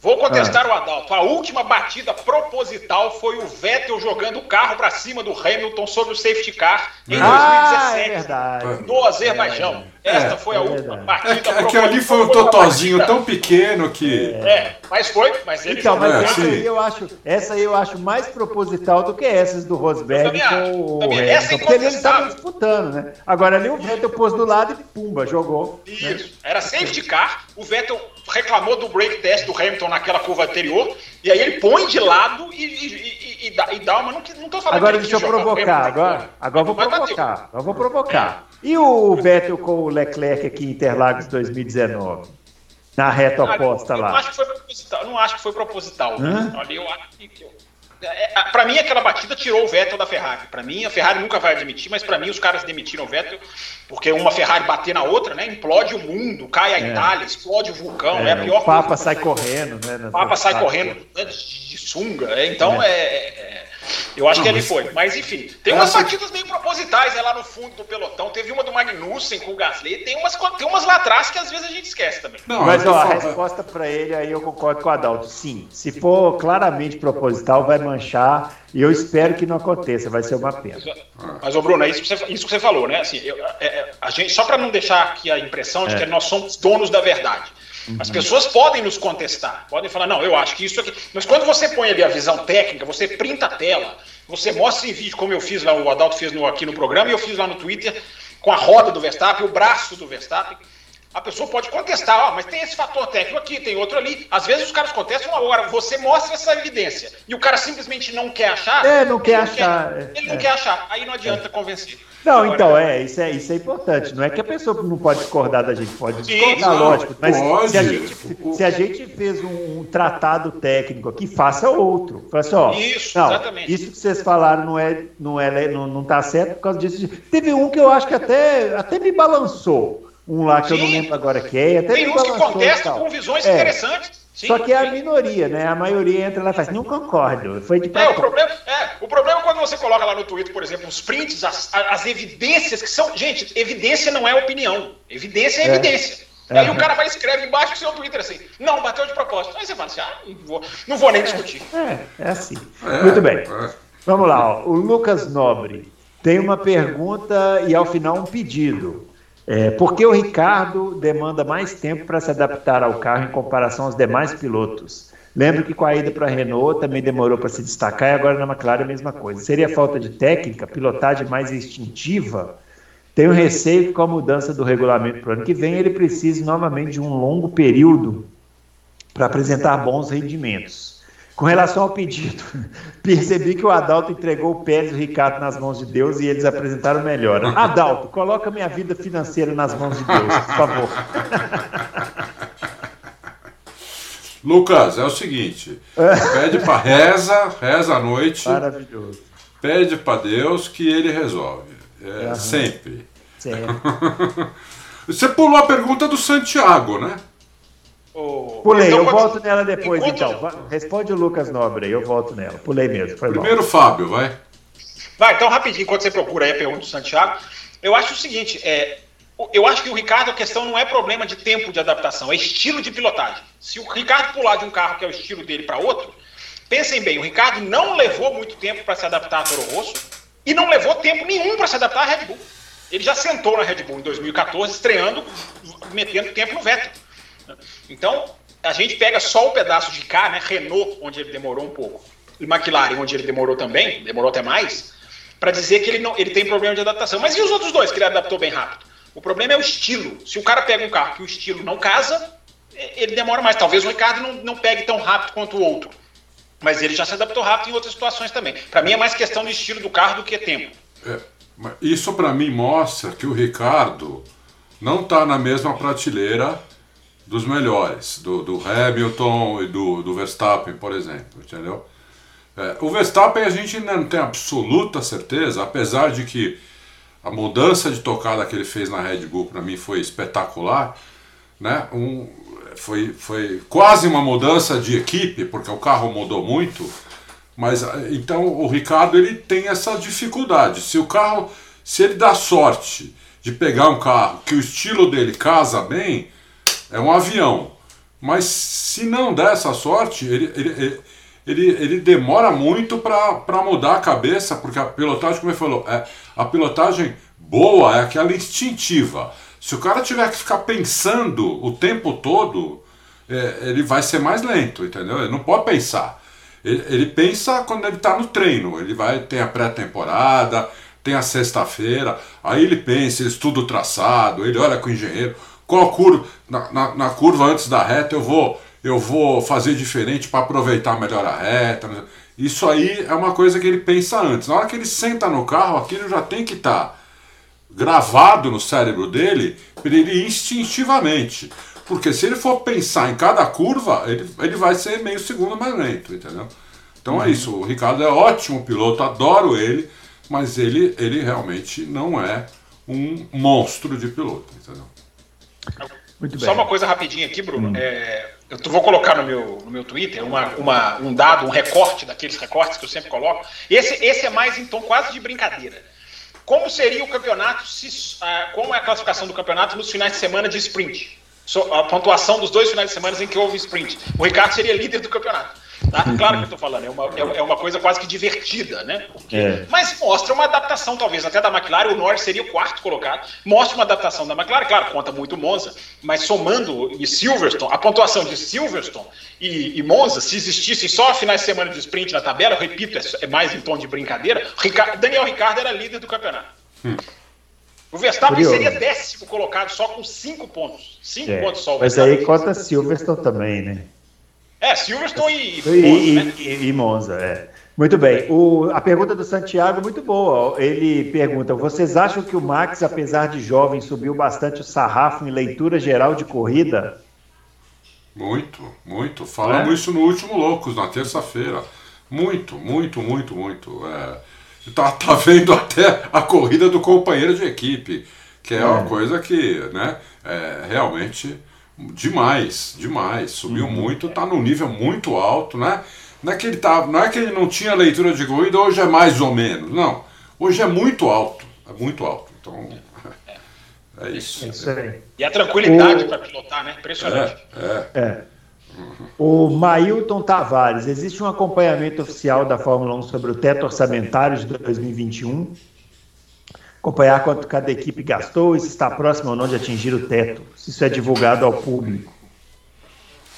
[SPEAKER 3] Vou contestar ah. o Adalto. A última batida proposital foi o Vettel jogando o carro para cima do Hamilton sobre o safety car em ah, 2017 é no Azerbaijão. É, Esta foi a é última batida é,
[SPEAKER 2] proposital. É que ali foi um totozinho tão pequeno que.
[SPEAKER 3] É, mas foi, mas ele
[SPEAKER 1] Então, mas essa aí, eu acho, essa aí eu acho mais proposital do que essas do Rosberg com o Hamilton. Porque ele estava disputando, né? Agora ali o Vettel pôs do lado e pumba, jogou.
[SPEAKER 3] Né? Isso. Né? Era safety car, o Vettel reclamou do break test do Hamilton naquela curva anterior, e aí ele põe de lado e, e, e, e dá, e dá uma. Não, não tô falando
[SPEAKER 1] Agora deixa eu provocar, agora, agora vou provocar. Agora vou provocar. E o Vettel com o Leclerc aqui em Interlagos 2019? Na reta oposta
[SPEAKER 3] eu,
[SPEAKER 1] lá.
[SPEAKER 3] Não acho que foi proposital. não acho que foi proposital. Ali eu acho que. É, é para mim, aquela batida tirou o Vettel da Ferrari. Para mim, a Ferrari nunca vai admitir, mas para mim, os caras demitiram o Vettel, porque uma Ferrari bater na outra, né? Implode o mundo, cai a é. Itália, explode o vulcão. É, é a pior
[SPEAKER 1] o Papa coisa. sai correndo, né?
[SPEAKER 3] O Papa sai correndo né, de sunga. É, então, é, é eu acho não, que ele foi. Mas enfim, tem umas essa... batidas meio propositais né, lá no fundo do pelotão. Teve uma do Magnussen com o Gasly. Tem umas, tem umas lá atrás que às vezes a gente esquece também.
[SPEAKER 1] Não, mas ó, a resposta para ele aí eu concordo com o Adalto. Sim, se for claramente proposital, vai manchar. E eu espero que não aconteça, vai ser uma pena.
[SPEAKER 3] Mas, ô Bruno, é isso que você, isso que você falou, né? Assim, eu, é, é a gente, só para não deixar aqui a impressão de é. que nós somos donos da verdade. Uhum. As pessoas podem nos contestar, podem falar, não, eu acho que isso aqui. Mas quando você põe ali a visão técnica, você printa a tela, você mostra em vídeo, como eu fiz lá, o Adalto fez no, aqui no programa, e eu fiz lá no Twitter, com a roda do Verstappen, o braço do Verstappen. A pessoa pode contestar, ó, mas tem esse fator técnico aqui, tem outro ali. Às vezes os caras contestam, agora você mostra essa evidência e o cara simplesmente não quer achar.
[SPEAKER 1] É, não quer achar.
[SPEAKER 3] Quer, ele não é. quer achar, aí não adianta é. convencer.
[SPEAKER 1] Não, Agora, então, é isso, é, isso é importante. Não é que a pessoa não pode discordar da gente, pode discordar, não, lógico. Mas pode. Se, a gente, se a gente fez um, um tratado técnico aqui, faça outro. Faça, assim, ó, isso, não, exatamente. Isso que vocês falaram não é, não é, não, não tá certo por causa disso. Teve um que eu acho que até, até me balançou. Um lá que Sim. eu não lembro agora quem. Até
[SPEAKER 3] Tem uns que contestam com visões é. interessantes.
[SPEAKER 1] Sim, Só que é a minoria, né? A maioria entra lá e faz, não concordo. Foi de
[SPEAKER 3] é, o problema, é, o problema é quando você coloca lá no Twitter, por exemplo, os prints, as, as evidências que são. Gente, evidência não é opinião. Evidência é, é. evidência. É. Aí o cara vai e escreve embaixo do seu Twitter assim, não, bateu de propósito. Aí você fala assim, ah, não vou, não vou nem discutir.
[SPEAKER 1] É, é assim. É, Muito bem. É. Vamos lá, ó. o Lucas Nobre tem uma pergunta e ao final um pedido. É, por que o Ricardo demanda mais tempo para se adaptar ao carro em comparação aos demais pilotos? Lembro que com a ida para a Renault também demorou para se destacar e agora na McLaren a mesma coisa. Seria falta de técnica, pilotagem mais instintiva? Tenho receio que com a mudança do regulamento para o ano que vem ele precise novamente de um longo período para apresentar bons rendimentos. Com relação ao pedido, percebi que o Adalto entregou o Pérez e o Ricardo nas mãos de Deus e eles apresentaram melhor. Adalto, coloca minha vida financeira nas mãos de Deus, por favor.
[SPEAKER 2] Lucas, é o seguinte: pede para reza, reza à noite.
[SPEAKER 1] Maravilhoso.
[SPEAKER 2] Pede para Deus que ele resolve. É. Sempre.
[SPEAKER 1] Certo.
[SPEAKER 2] Você pulou a pergunta do Santiago, né?
[SPEAKER 1] Pulei,
[SPEAKER 3] Então,
[SPEAKER 1] eu
[SPEAKER 3] quando-
[SPEAKER 1] volto nela depois,
[SPEAKER 3] enquanto-
[SPEAKER 1] então. Responde o Lucas Nobre aí, eu volto nela. Pulei mesmo, bom.
[SPEAKER 2] Primeiro Fábio, vai.
[SPEAKER 3] Vai, então rapidinho, enquanto você procura aí a pergunta do Santiago, eu acho o seguinte, é, eu acho que o Ricardo, a questão não é problema de tempo de adaptação, é estilo de pilotagem. Se o Ricardo pular de um carro que é o estilo dele para outro, pensem bem, o Ricardo não levou muito tempo para se adaptar a Toro Rosso e não levou tempo nenhum para se adaptar à Red Bull. Ele já sentou na Red Bull em 2014, estreando, metendo tempo no Vettel. Então, a gente pega só o pedaço de cá, né? Renault, onde ele demorou um pouco, e McLaren, onde ele demorou também, demorou até mais, para dizer que ele, não, ele tem problema de adaptação. Mas e os outros dois que ele adaptou bem rápido? O problema é o estilo. Se o cara pega um carro que o estilo não casa, ele demora mais. Talvez o Ricardo não, não pegue tão rápido quanto o outro. Mas ele já se adaptou rápido em outras situações também. Para mim é mais questão do estilo do carro do que tempo.
[SPEAKER 2] É, isso para mim mostra que o Ricardo não está na mesma prateleira dos melhores, do, do Hamilton e do, do Verstappen, por exemplo, entendeu? É, o Verstappen a gente ainda não tem absoluta certeza, apesar de que a mudança de tocada que ele fez na Red Bull para mim foi espetacular, né? Um, foi, foi quase uma mudança de equipe, porque o carro mudou muito, mas eh, então o Ricardo ele tem essa dificuldade. Se o carro, se ele dá sorte de pegar um carro que o estilo dele casa bem, é um avião. Mas se não der essa sorte, ele, ele, ele, ele, demora muito para mudar a cabeça, porque a pilotagem, como ele falou, é, a pilotagem boa é aquela instintiva. Se o cara tiver que ficar pensando o tempo todo, é, ele vai ser mais lento, entendeu? Ele não pode pensar. Ele, ele pensa quando ele está no treino. Ele vai ter a pré-temporada, tem a sexta-feira, aí ele pensa, ele estuda o traçado, ele olha com o engenheiro, qual curva, na, na, na curva antes da reta eu vou, eu vou fazer diferente para aproveitar melhor a reta. Isso aí é uma coisa que ele pensa antes. Na hora que ele senta no carro, aquilo já tem que estar gravado no cérebro dele para ele ir instintivamente. Porque se ele for pensar em cada curva, ele, ele vai ser meio segundo mais lento, entendeu? Então é isso. O Ricardo é ótimo piloto, adoro ele, mas ele, ele realmente não é um monstro de piloto, entendeu?
[SPEAKER 1] Muito
[SPEAKER 3] Só
[SPEAKER 1] bem.
[SPEAKER 3] uma coisa rapidinha aqui, Bruno. É, eu vou colocar no meu, no meu Twitter uma, uma- um dado, um recorte daqueles recortes que eu sempre coloco. Esse, esse é mais em tom quase de brincadeira. Como seria o campeonato, se, ah, como é a classificação do campeonato nos finais de semana de sprint? So- a pontuação dos dois finais de semana em que houve sprint. O Ricardo seria líder do campeonato. Tá? Claro que eu estou falando, é uma, é, é uma coisa quase que divertida, né? Porque-
[SPEAKER 1] É.
[SPEAKER 3] Mas mostra uma adaptação, talvez, até da McLaren. O Norris seria o quarto colocado. Mostra uma adaptação da McLaren, claro, conta muito Monza, mas somando e Silverstone, a pontuação de Silverstone e, e Monza, se existissem só finais de semana de sprint na tabela, eu repito, é, é mais em tom de brincadeira, Ricardo- Daniel Ricciardo era líder do campeonato. O Verstappen
[SPEAKER 1] Curioso.
[SPEAKER 3] seria décimo colocado só com cinco pontos. Cinco
[SPEAKER 1] É,
[SPEAKER 3] pontos só. o
[SPEAKER 1] Mas aí conta Silverstone também, né?
[SPEAKER 3] É, Silverstone e,
[SPEAKER 1] E,
[SPEAKER 3] Monza,
[SPEAKER 1] e-
[SPEAKER 3] né?
[SPEAKER 1] e- e Monza, é. Muito bem. O- a pergunta do Santiago é muito boa. Ele pergunta: vocês acham que o Max, apesar de jovem, subiu bastante o sarrafo em leitura geral de corrida?
[SPEAKER 2] Muito, muito. Falamos
[SPEAKER 1] É?
[SPEAKER 2] isso no último Loucos, na terça-feira. Muito, muito, muito, muito. É, tá, tá vendo até a corrida do companheiro de equipe, que é, uma
[SPEAKER 1] É.
[SPEAKER 2] coisa que, né, é realmente demais, demais. Subiu muito, tá num nível muito alto, né? Não é, que ele tá, não é que ele não tinha leitura de corrida, hoje é mais ou menos. Não. Hoje é muito alto. É muito alto. Então, é isso.
[SPEAKER 1] É isso aí.
[SPEAKER 3] E a tranquilidade
[SPEAKER 1] O-
[SPEAKER 3] para pilotar, né? Impressionante.
[SPEAKER 2] É, é.
[SPEAKER 1] É. O Mailton Tavares, existe um acompanhamento oficial da Fórmula 1 sobre o teto orçamentário de 2021? Acompanhar quanto cada equipe gastou e se está próximo ou não de atingir o teto, se isso é divulgado ao público.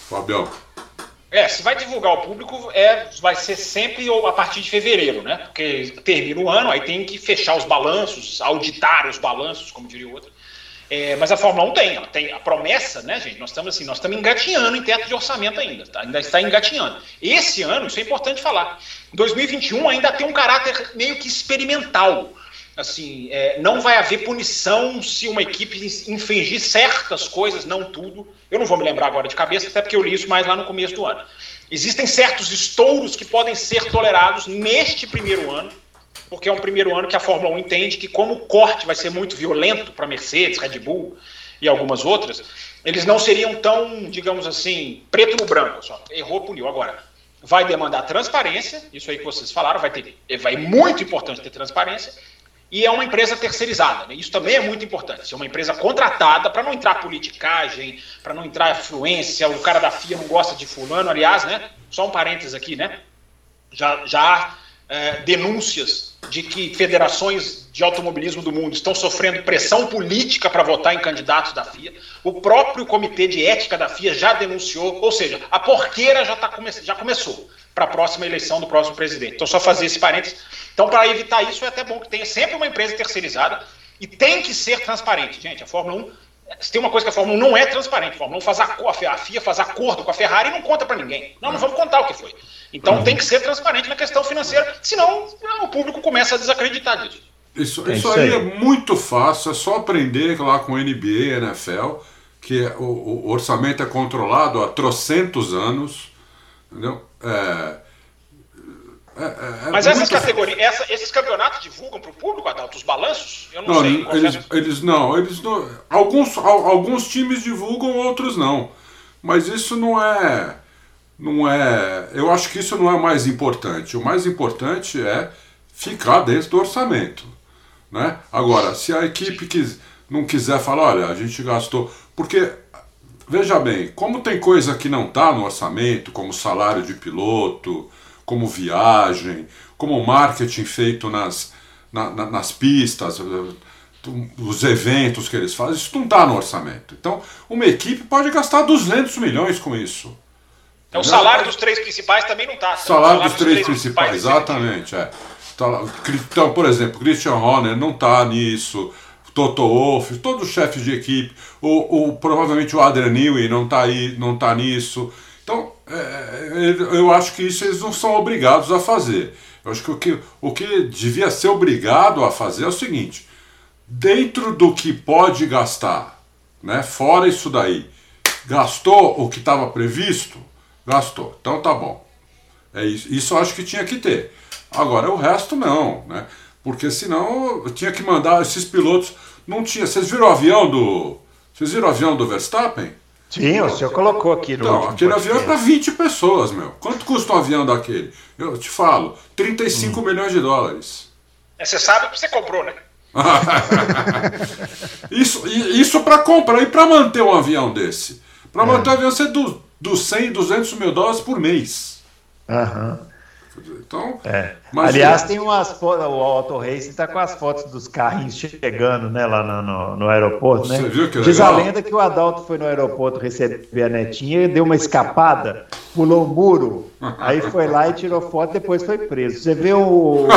[SPEAKER 2] Fabião.
[SPEAKER 3] É, se vai divulgar ao público, é, vai ser sempre a partir de fevereiro, né? Porque termina o ano, aí tem que fechar os balanços, auditar os balanços, como diria o outro. É, mas a Fórmula 1 tem, ela tem a promessa, né, gente? Nós estamos assim, nós estamos engatinhando em teto de orçamento ainda, tá? ainda está engatinhando. Esse ano, isso é importante falar. 2021 ainda tem um caráter meio que experimental. Assim, é, não vai haver punição se uma equipe infringir certas coisas, não tudo. Eu não vou me lembrar agora de cabeça, até porque eu li isso mais lá no começo do ano. Existem certos estouros que podem ser tolerados neste primeiro ano porque é um primeiro ano que a Fórmula 1 entende que, como o corte vai ser muito violento para Mercedes, Red Bull e algumas outras, eles não seriam tão, digamos assim, preto no branco. Só. Errou, puniu. Agora, vai demandar transparência, isso aí que vocês falaram, vai ter, vai muito importante ter transparência, e é uma empresa terceirizada. Né? Isso também é muito importante. É uma empresa contratada para não entrar politicagem, para não entrar influência. O cara da FIA não gosta de fulano, aliás, né? Só um parênteses aqui, né? Já, já é, denúncias de que federações de automobilismo do mundo estão sofrendo pressão política para votar em candidatos da FIA. O próprio comitê de ética da FIA já denunciou, ou seja, a porqueira já, tá já começou para a próxima eleição do próximo presidente. Então, só fazer esse parênteses. Então, para evitar isso, é até bom que tenha sempre uma empresa terceirizada e tem que ser transparente. Gente, a Fórmula 1 se tem uma coisa que a Fórmula 1 não é transparente, a Fórmula 1 faz a, a FIA faz acordo com a Ferrari e não conta para ninguém. Não, não vamos contar o que foi. Então tem que ser transparente na questão financeira, senão o público começa a desacreditar disso.
[SPEAKER 2] Isso, é isso, aí, é muito fácil, é só aprender lá com NBA, NFL, que é, o, o, orçamento é controlado há trocentos anos, entendeu? É,
[SPEAKER 3] é, é, é Mas essas categorias, essa, esses campeonatos divulgam para o público, Adalto, os balanços?
[SPEAKER 2] Eu não, não sei. Eles, eles, não, eles não. Alguns, alguns times divulgam, outros não. Mas isso não é. Não é. Eu acho que isso não é o mais importante. O mais importante é ficar dentro do orçamento. Né? Agora, se a equipe quis, não quiser falar, olha, a gente gastou. Porque, veja bem, como tem coisa que não está no orçamento, como salário de piloto como viagem, como marketing feito nas, na, na, nas pistas, os eventos que eles fazem, isso não está no orçamento. Então, uma equipe pode gastar 200 milhões com isso.
[SPEAKER 3] Então, o salário dos três principais também não está.
[SPEAKER 2] Salário, salário dos, dos três, três principais, principais exatamente. É. Então, por exemplo, Christian Horner não está nisso. Toto Wolff, todos os chefes de equipe, ou, ou provavelmente o Adrian Newey não está aí, não tá nisso. Então, é, é, eu acho que isso eles não são obrigados a fazer. Eu acho que o, que o que devia ser obrigado a fazer é o seguinte: dentro do que pode gastar, né, fora isso daí, gastou o que estava previsto? Gastou. Então tá bom. É isso, isso eu acho que tinha que ter. Agora o resto não, né? Porque senão eu tinha que mandar esses pilotos. Não tinha. Vocês viram o avião do. Vocês viram o avião do Verstappen?
[SPEAKER 1] Sim, o senhor colocou aqui no.
[SPEAKER 2] Não, aquele avião é para 20 pessoas, meu. Quanto custa um avião daquele? Eu te falo, 35 hum. milhões de dólares.
[SPEAKER 3] É, você sabe que você comprou, né?
[SPEAKER 2] isso isso para comprar e para manter um avião desse. Para manter é. um avião, você do, do 100, 200 mil dólares por mês.
[SPEAKER 1] Aham. Então, é. Aliás, tem umas fotos, o Auto Race está com as fotos dos carrinhos chegando né, lá no, no, no aeroporto. Você né? viu que Diz legal? a lenda que o Adalto foi no aeroporto receber a netinha e deu uma escapada, pulou o muro, aí foi lá e tirou foto depois foi preso. Você vê o, o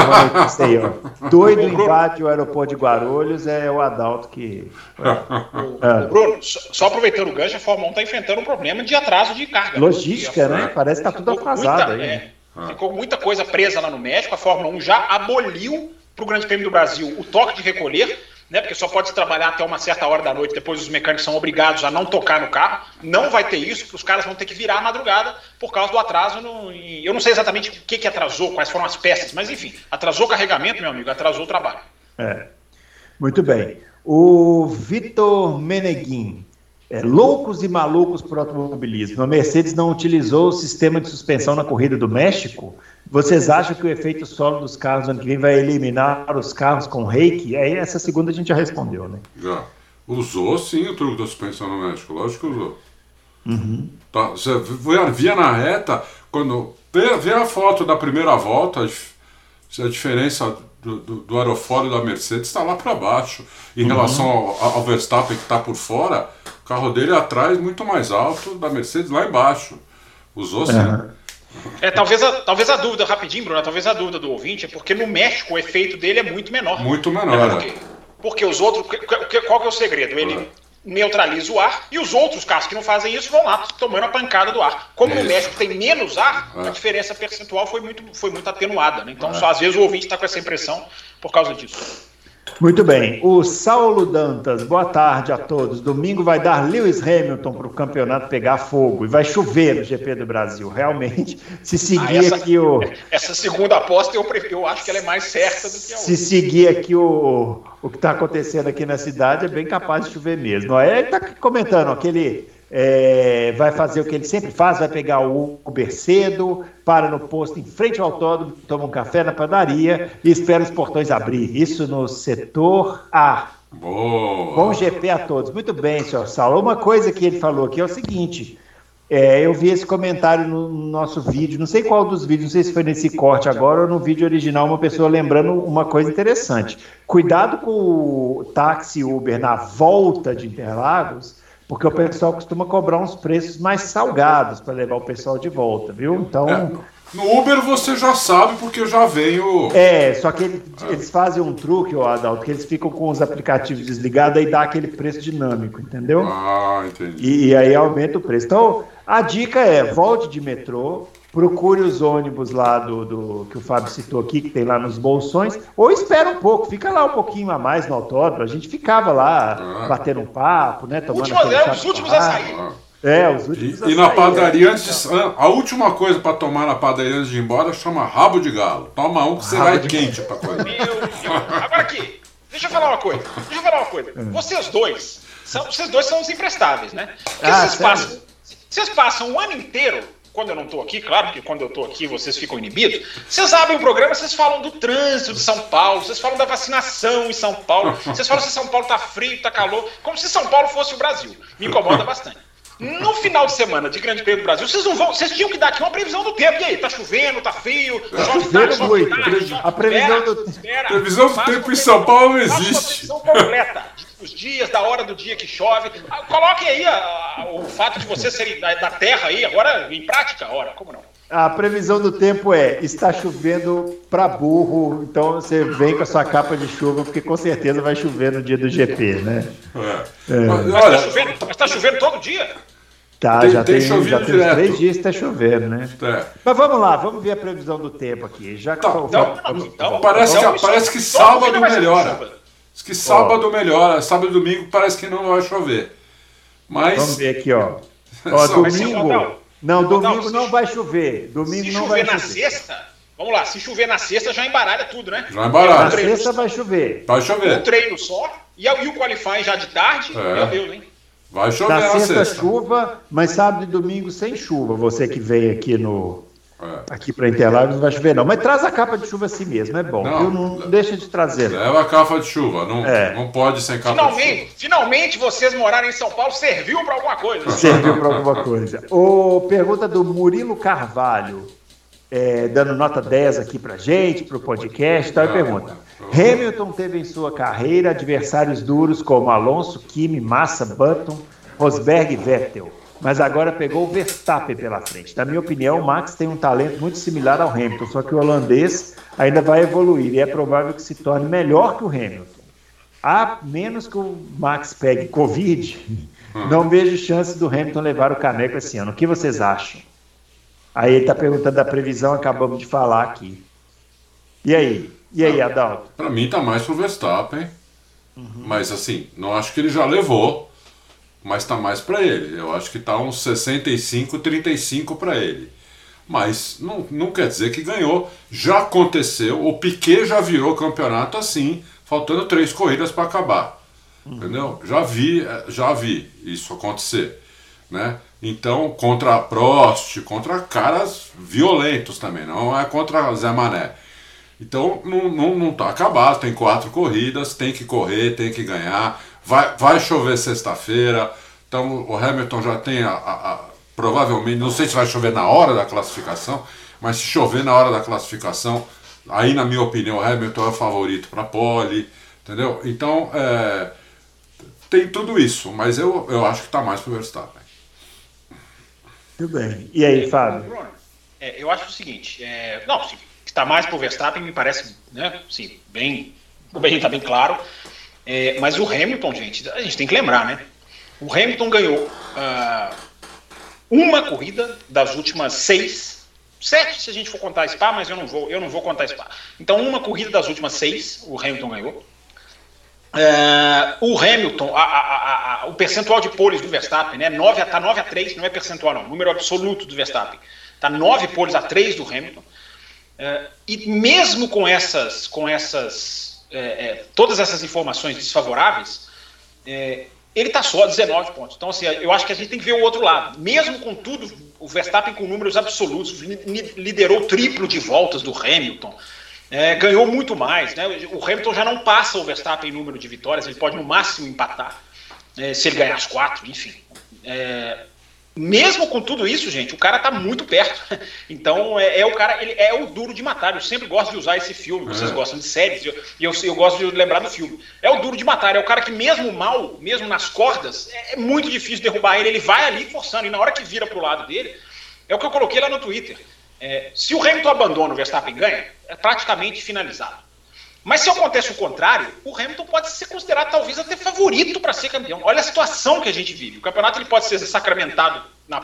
[SPEAKER 1] aí, ó, doido invade o aeroporto de Guarulhos, é o Adalto que.
[SPEAKER 3] É. Bruno, só aproveitando o gancho, a Fórmula 1 está enfrentando um problema de atraso de carga.
[SPEAKER 1] Logística, né? Parece que está tudo atrasado
[SPEAKER 3] muita, aí. É, ah. Ficou muita coisa presa lá no México. A Fórmula 1 já aboliu para o Grande Prêmio do Brasil o toque de recolher, né? Porque só pode trabalhar até uma certa hora da noite. Depois os mecânicos são obrigados a não tocar no carro. Não vai ter isso, porque os caras vão ter que virar a madrugada por causa do atraso. No... Eu não sei exatamente o que, que atrasou, quais foram as peças, mas enfim, atrasou o carregamento, meu amigo, atrasou o trabalho.
[SPEAKER 1] É. Muito bem. O Vitor Meneguin é, loucos e malucos por automobilismo. A Mercedes não utilizou o sistema de suspensão na corrida do México. Vocês acham que o efeito solo dos carros ano que vem vai eliminar os carros com reiki? Aí essa segunda a gente já respondeu, né?
[SPEAKER 2] Já. Usou sim o truque da suspensão no México, lógico que usou. Uhum. Tá, você via na reta, quando vê, vê a foto da primeira volta, a diferença do, do, do aerofólio da Mercedes está lá para baixo. Em uhum. relação ao, ao Verstappen que está por fora, o carro dele é atrás muito mais alto da Mercedes lá embaixo. Usou sim. Uhum.
[SPEAKER 3] É, talvez a, talvez a dúvida, rapidinho, Bruno, talvez a dúvida do ouvinte é porque no México o efeito dele é muito menor.
[SPEAKER 2] Muito menor. É porque,
[SPEAKER 3] Porque os outros. Qual que é o segredo? Ele neutraliza o ar e os outros carros que não fazem isso vão lá tomando a pancada do ar. Como no México tem menos ar, a diferença percentual foi muito, foi muito atenuada. Né? Então, só às vezes o ouvinte está com essa impressão por causa disso.
[SPEAKER 1] Muito bem. O Saulo Dantas, boa tarde a todos. Domingo vai dar Lewis Hamilton para o campeonato pegar fogo e vai chover no GP do Brasil. Realmente, se seguir ah, essa, aqui o.
[SPEAKER 3] Essa segunda aposta eu, eu acho que ela é mais certa do que a outra.
[SPEAKER 1] Se seguir aqui o, o que está acontecendo aqui na cidade, é bem capaz de chover mesmo. Ele está comentando aquele é, vai fazer o que ele sempre faz, vai pegar o Uber cedo, para no posto em frente ao autódromo, toma um café na padaria e espera os portões abrir. Isso no setor A.
[SPEAKER 2] Boa.
[SPEAKER 1] Bom GP a todos. Muito bem, senhor Saulo. Uma coisa que ele falou aqui é o seguinte: é, eu vi esse comentário no nosso vídeo, não sei qual dos vídeos, não sei se foi nesse corte agora ou no vídeo original, uma pessoa lembrando uma coisa interessante. Cuidado com o táxi Uber na volta de Interlagos, porque o pessoal costuma cobrar uns preços mais salgados para levar o pessoal de volta, viu? Então. É,
[SPEAKER 2] no Uber você já sabe, porque já veio.
[SPEAKER 1] É, só que ele, eles fazem um truque, o Adalto, que eles ficam com os aplicativos desligados e dá aquele preço dinâmico, entendeu?
[SPEAKER 2] Ah, entendi.
[SPEAKER 1] E, e aí aumenta o preço. Então, a dica é: volte de metrô, procure os ônibus lá do, do, que o Fábio citou aqui, que tem lá nos bolsões, ou espera um pouco, fica lá um pouquinho a mais no autódromo. A gente ficava lá ah. batendo um papo, né? Tomando
[SPEAKER 3] Última, é, os últimos a sair.
[SPEAKER 1] É, os últimos
[SPEAKER 2] E, e na padaria, é. antes de, a última coisa para tomar na padaria antes de ir embora chama rabo de galo. Toma um que você vai quente para coisa. Meu Deus.
[SPEAKER 3] Agora aqui, deixa eu falar uma coisa. Deixa eu falar uma coisa. É. Vocês dois, são, vocês dois são os imprestáveis, né? Porque ah, vocês, passam, vocês passam o ano inteiro quando eu não estou aqui, claro que quando eu estou aqui vocês ficam inibidos. Vocês abrem o programa, vocês falam do trânsito de São Paulo, vocês falam da vacinação em São Paulo, vocês falam se São Paulo está frio, está calor, como se São Paulo fosse o Brasil. Me incomoda bastante. No final de semana de Grande Prêmio do Brasil, vocês não vão, vocês tinham que dar aqui uma previsão do tempo. E aí, tá chovendo, tá frio,
[SPEAKER 1] tá chove tarde, chove tarde, A previsão do,
[SPEAKER 2] espera, previsão do tempo em São Paulo não existe. Uma previsão
[SPEAKER 3] completa os dias, da hora do dia que chove. Ah, coloquem aí a, a, o fato de vocês serem da, da, terra aí, agora em prática, ora, como não?
[SPEAKER 1] A previsão do tempo é: está chovendo para burro, então você vem com a sua capa de chuva, porque com certeza vai chover no dia do GP, né?
[SPEAKER 3] É. É. Mas, está chovendo, tá chovendo todo dia?
[SPEAKER 1] Tá, tem, já tem, tem já tem uns três dias que está chovendo, né? É. Mas vamos lá, vamos ver a previsão do tempo aqui. Já que
[SPEAKER 2] então, então, então, parece, que, parece que sábado melhora. Diz que sábado ó. melhora, sábado e domingo parece que não vai chover. Mas.
[SPEAKER 1] Vamos ver aqui, ó. ó domingo. Não, domingo não vai chover. Domingo não vai chover.
[SPEAKER 3] Se chover na sexta, vamos lá, se chover na sexta já embaralha tudo, né?
[SPEAKER 2] Já embaralha.
[SPEAKER 1] Na sexta vai chover.
[SPEAKER 2] Vai chover.
[SPEAKER 3] Um treino só e, e o qualifying já de tarde, é. meu Deus, hein?
[SPEAKER 2] Vai chover
[SPEAKER 1] na, sexta, sexta, chuva, mas sábado e domingo sem chuva. Você que veio aqui no é. aqui para Interlagos não vai chover não, mas traz a capa de chuva assim mesmo, é bom. Não, não deixa de trazer.
[SPEAKER 2] Leva a capa de chuva, não, é. não pode sem capa
[SPEAKER 3] finalmente,
[SPEAKER 2] de chuva.
[SPEAKER 3] Finalmente vocês morarem em São Paulo serviu para alguma coisa.
[SPEAKER 1] Serviu para alguma coisa. O pergunta do Murilo Carvalho, é, dando nota 10 aqui para gente, para o podcast, tal, e pergunta. Hamilton teve em sua carreira adversários duros como Alonso, Kimi, Massa, Button, Rosberg e Vettel, mas agora pegou o Verstappen pela frente. Na minha opinião, o Max tem um talento muito similar ao Hamilton, só que o holandês ainda vai evoluir e é provável que se torne melhor que o Hamilton. A menos que o Max pegue Covid, não vejo chance do Hamilton levar o caneco esse ano. O que vocês acham? Aí ele está perguntando da previsão, acabamos de falar aqui. E aí? E aí, Adalto?
[SPEAKER 2] Para mim tá mais pro Verstappen. Uhum. Mas assim, não acho que ele já levou, mas tá mais para ele. Eu acho que tá uns 65, 35 para ele. Mas não, não quer dizer que ganhou. Já aconteceu, o Piquet já virou campeonato assim, faltando três corridas para acabar. Uhum. Entendeu? Já vi, é, já vi isso acontecer, né? Então, contra Prost, contra caras violentos também, não é contra Zé Mané. Então não, não, não tá acabado, tem quatro corridas, tem que correr, tem que ganhar. Vai, vai chover sexta-feira, então o Hamilton já tem a, a, a, provavelmente, não sei se vai chover na hora da classificação, mas se chover na hora da classificação, aí na minha opinião o Hamilton é o favorito para pole, entendeu? Então é, tem tudo isso, mas eu, eu acho que está mais para o Verstappen.
[SPEAKER 1] Tudo bem. E aí, Fábio?
[SPEAKER 3] É, eu acho o seguinte, é, não, sim, está mais para o Verstappen, me parece, né, sim, bem, bem, tá bem claro. É, mas o Hamilton, gente, a gente tem que lembrar, né? O Hamilton ganhou uh, uma corrida das últimas seis, sete se a gente for contar Spa, mas eu não vou, eu não vou contar Spa. Então, uma corrida das últimas seis, o Hamilton ganhou. Uh, o Hamilton, a, a, a, o percentual de poles do Verstappen, né? 9, tá 9 a 3, não é percentual, não, número absoluto do Verstappen. Tá 9 poles a 3 do Hamilton. Uh, e mesmo com essas, com essas, é, é, todas essas informações desfavoráveis, é, ele está só a 19 pontos. Então, assim, eu acho que a gente tem que ver o outro lado. Mesmo com tudo, o Verstappen com números absolutos, liderou o triplo de voltas do Hamilton. É, ganhou muito mais. Né? O Hamilton já não passa o Verstappen em número de vitórias, ele pode no máximo empatar, é, se ele ganhar as quatro, enfim. É, mesmo com tudo isso, gente, o cara tá muito perto. Então é, é, o cara, ele é o duro de matar. Eu sempre gosto de usar esse filme. Vocês é. gostam de séries, e eu, eu, eu, gosto de lembrar do filme. É o duro de matar, é o cara que, mesmo mal, mesmo nas cordas, é, é muito difícil derrubar ele. Ele vai ali forçando, e na hora que vira pro lado dele, é o que eu coloquei lá no Twitter. É, se o Hamilton abandona o Verstappen ganha, é praticamente finalizado. Mas se acontece o contrário, o Hamilton pode ser considerado talvez até favorito para ser campeão. Olha a situação que a gente vive. O campeonato ele pode ser sacramentado, na,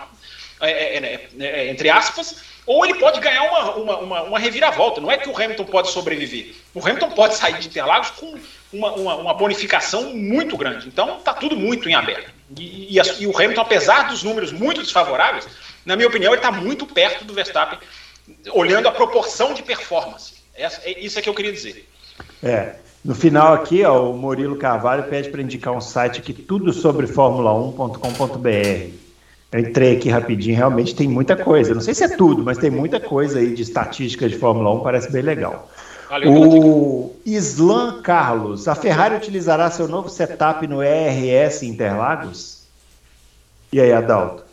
[SPEAKER 3] é, é, é, é entre aspas, ou ele pode ganhar uma, uma, uma, uma, reviravolta. Não é que o Hamilton pode sobreviver. O Hamilton pode sair de Interlagos com uma, uma, uma bonificação muito grande. Então está tudo muito em aberto. E, e, e, o Hamilton, apesar dos números muito desfavoráveis, na minha opinião, ele está muito perto do Verstappen, olhando a proporção de performance. Essa, é, isso é que eu queria dizer.
[SPEAKER 1] É. No final aqui, ó, o Murilo Carvalho pede para indicar um site aqui, tudo sobre Fórmula1.com.br. Eu entrei aqui rapidinho, realmente tem muita coisa. Não sei se é tudo, mas tem muita coisa aí de estatísticas de Fórmula 1, parece bem legal. O Islan Carlos, a Ferrari utilizará seu novo setup no ERS Interlagos? E aí, Adalto?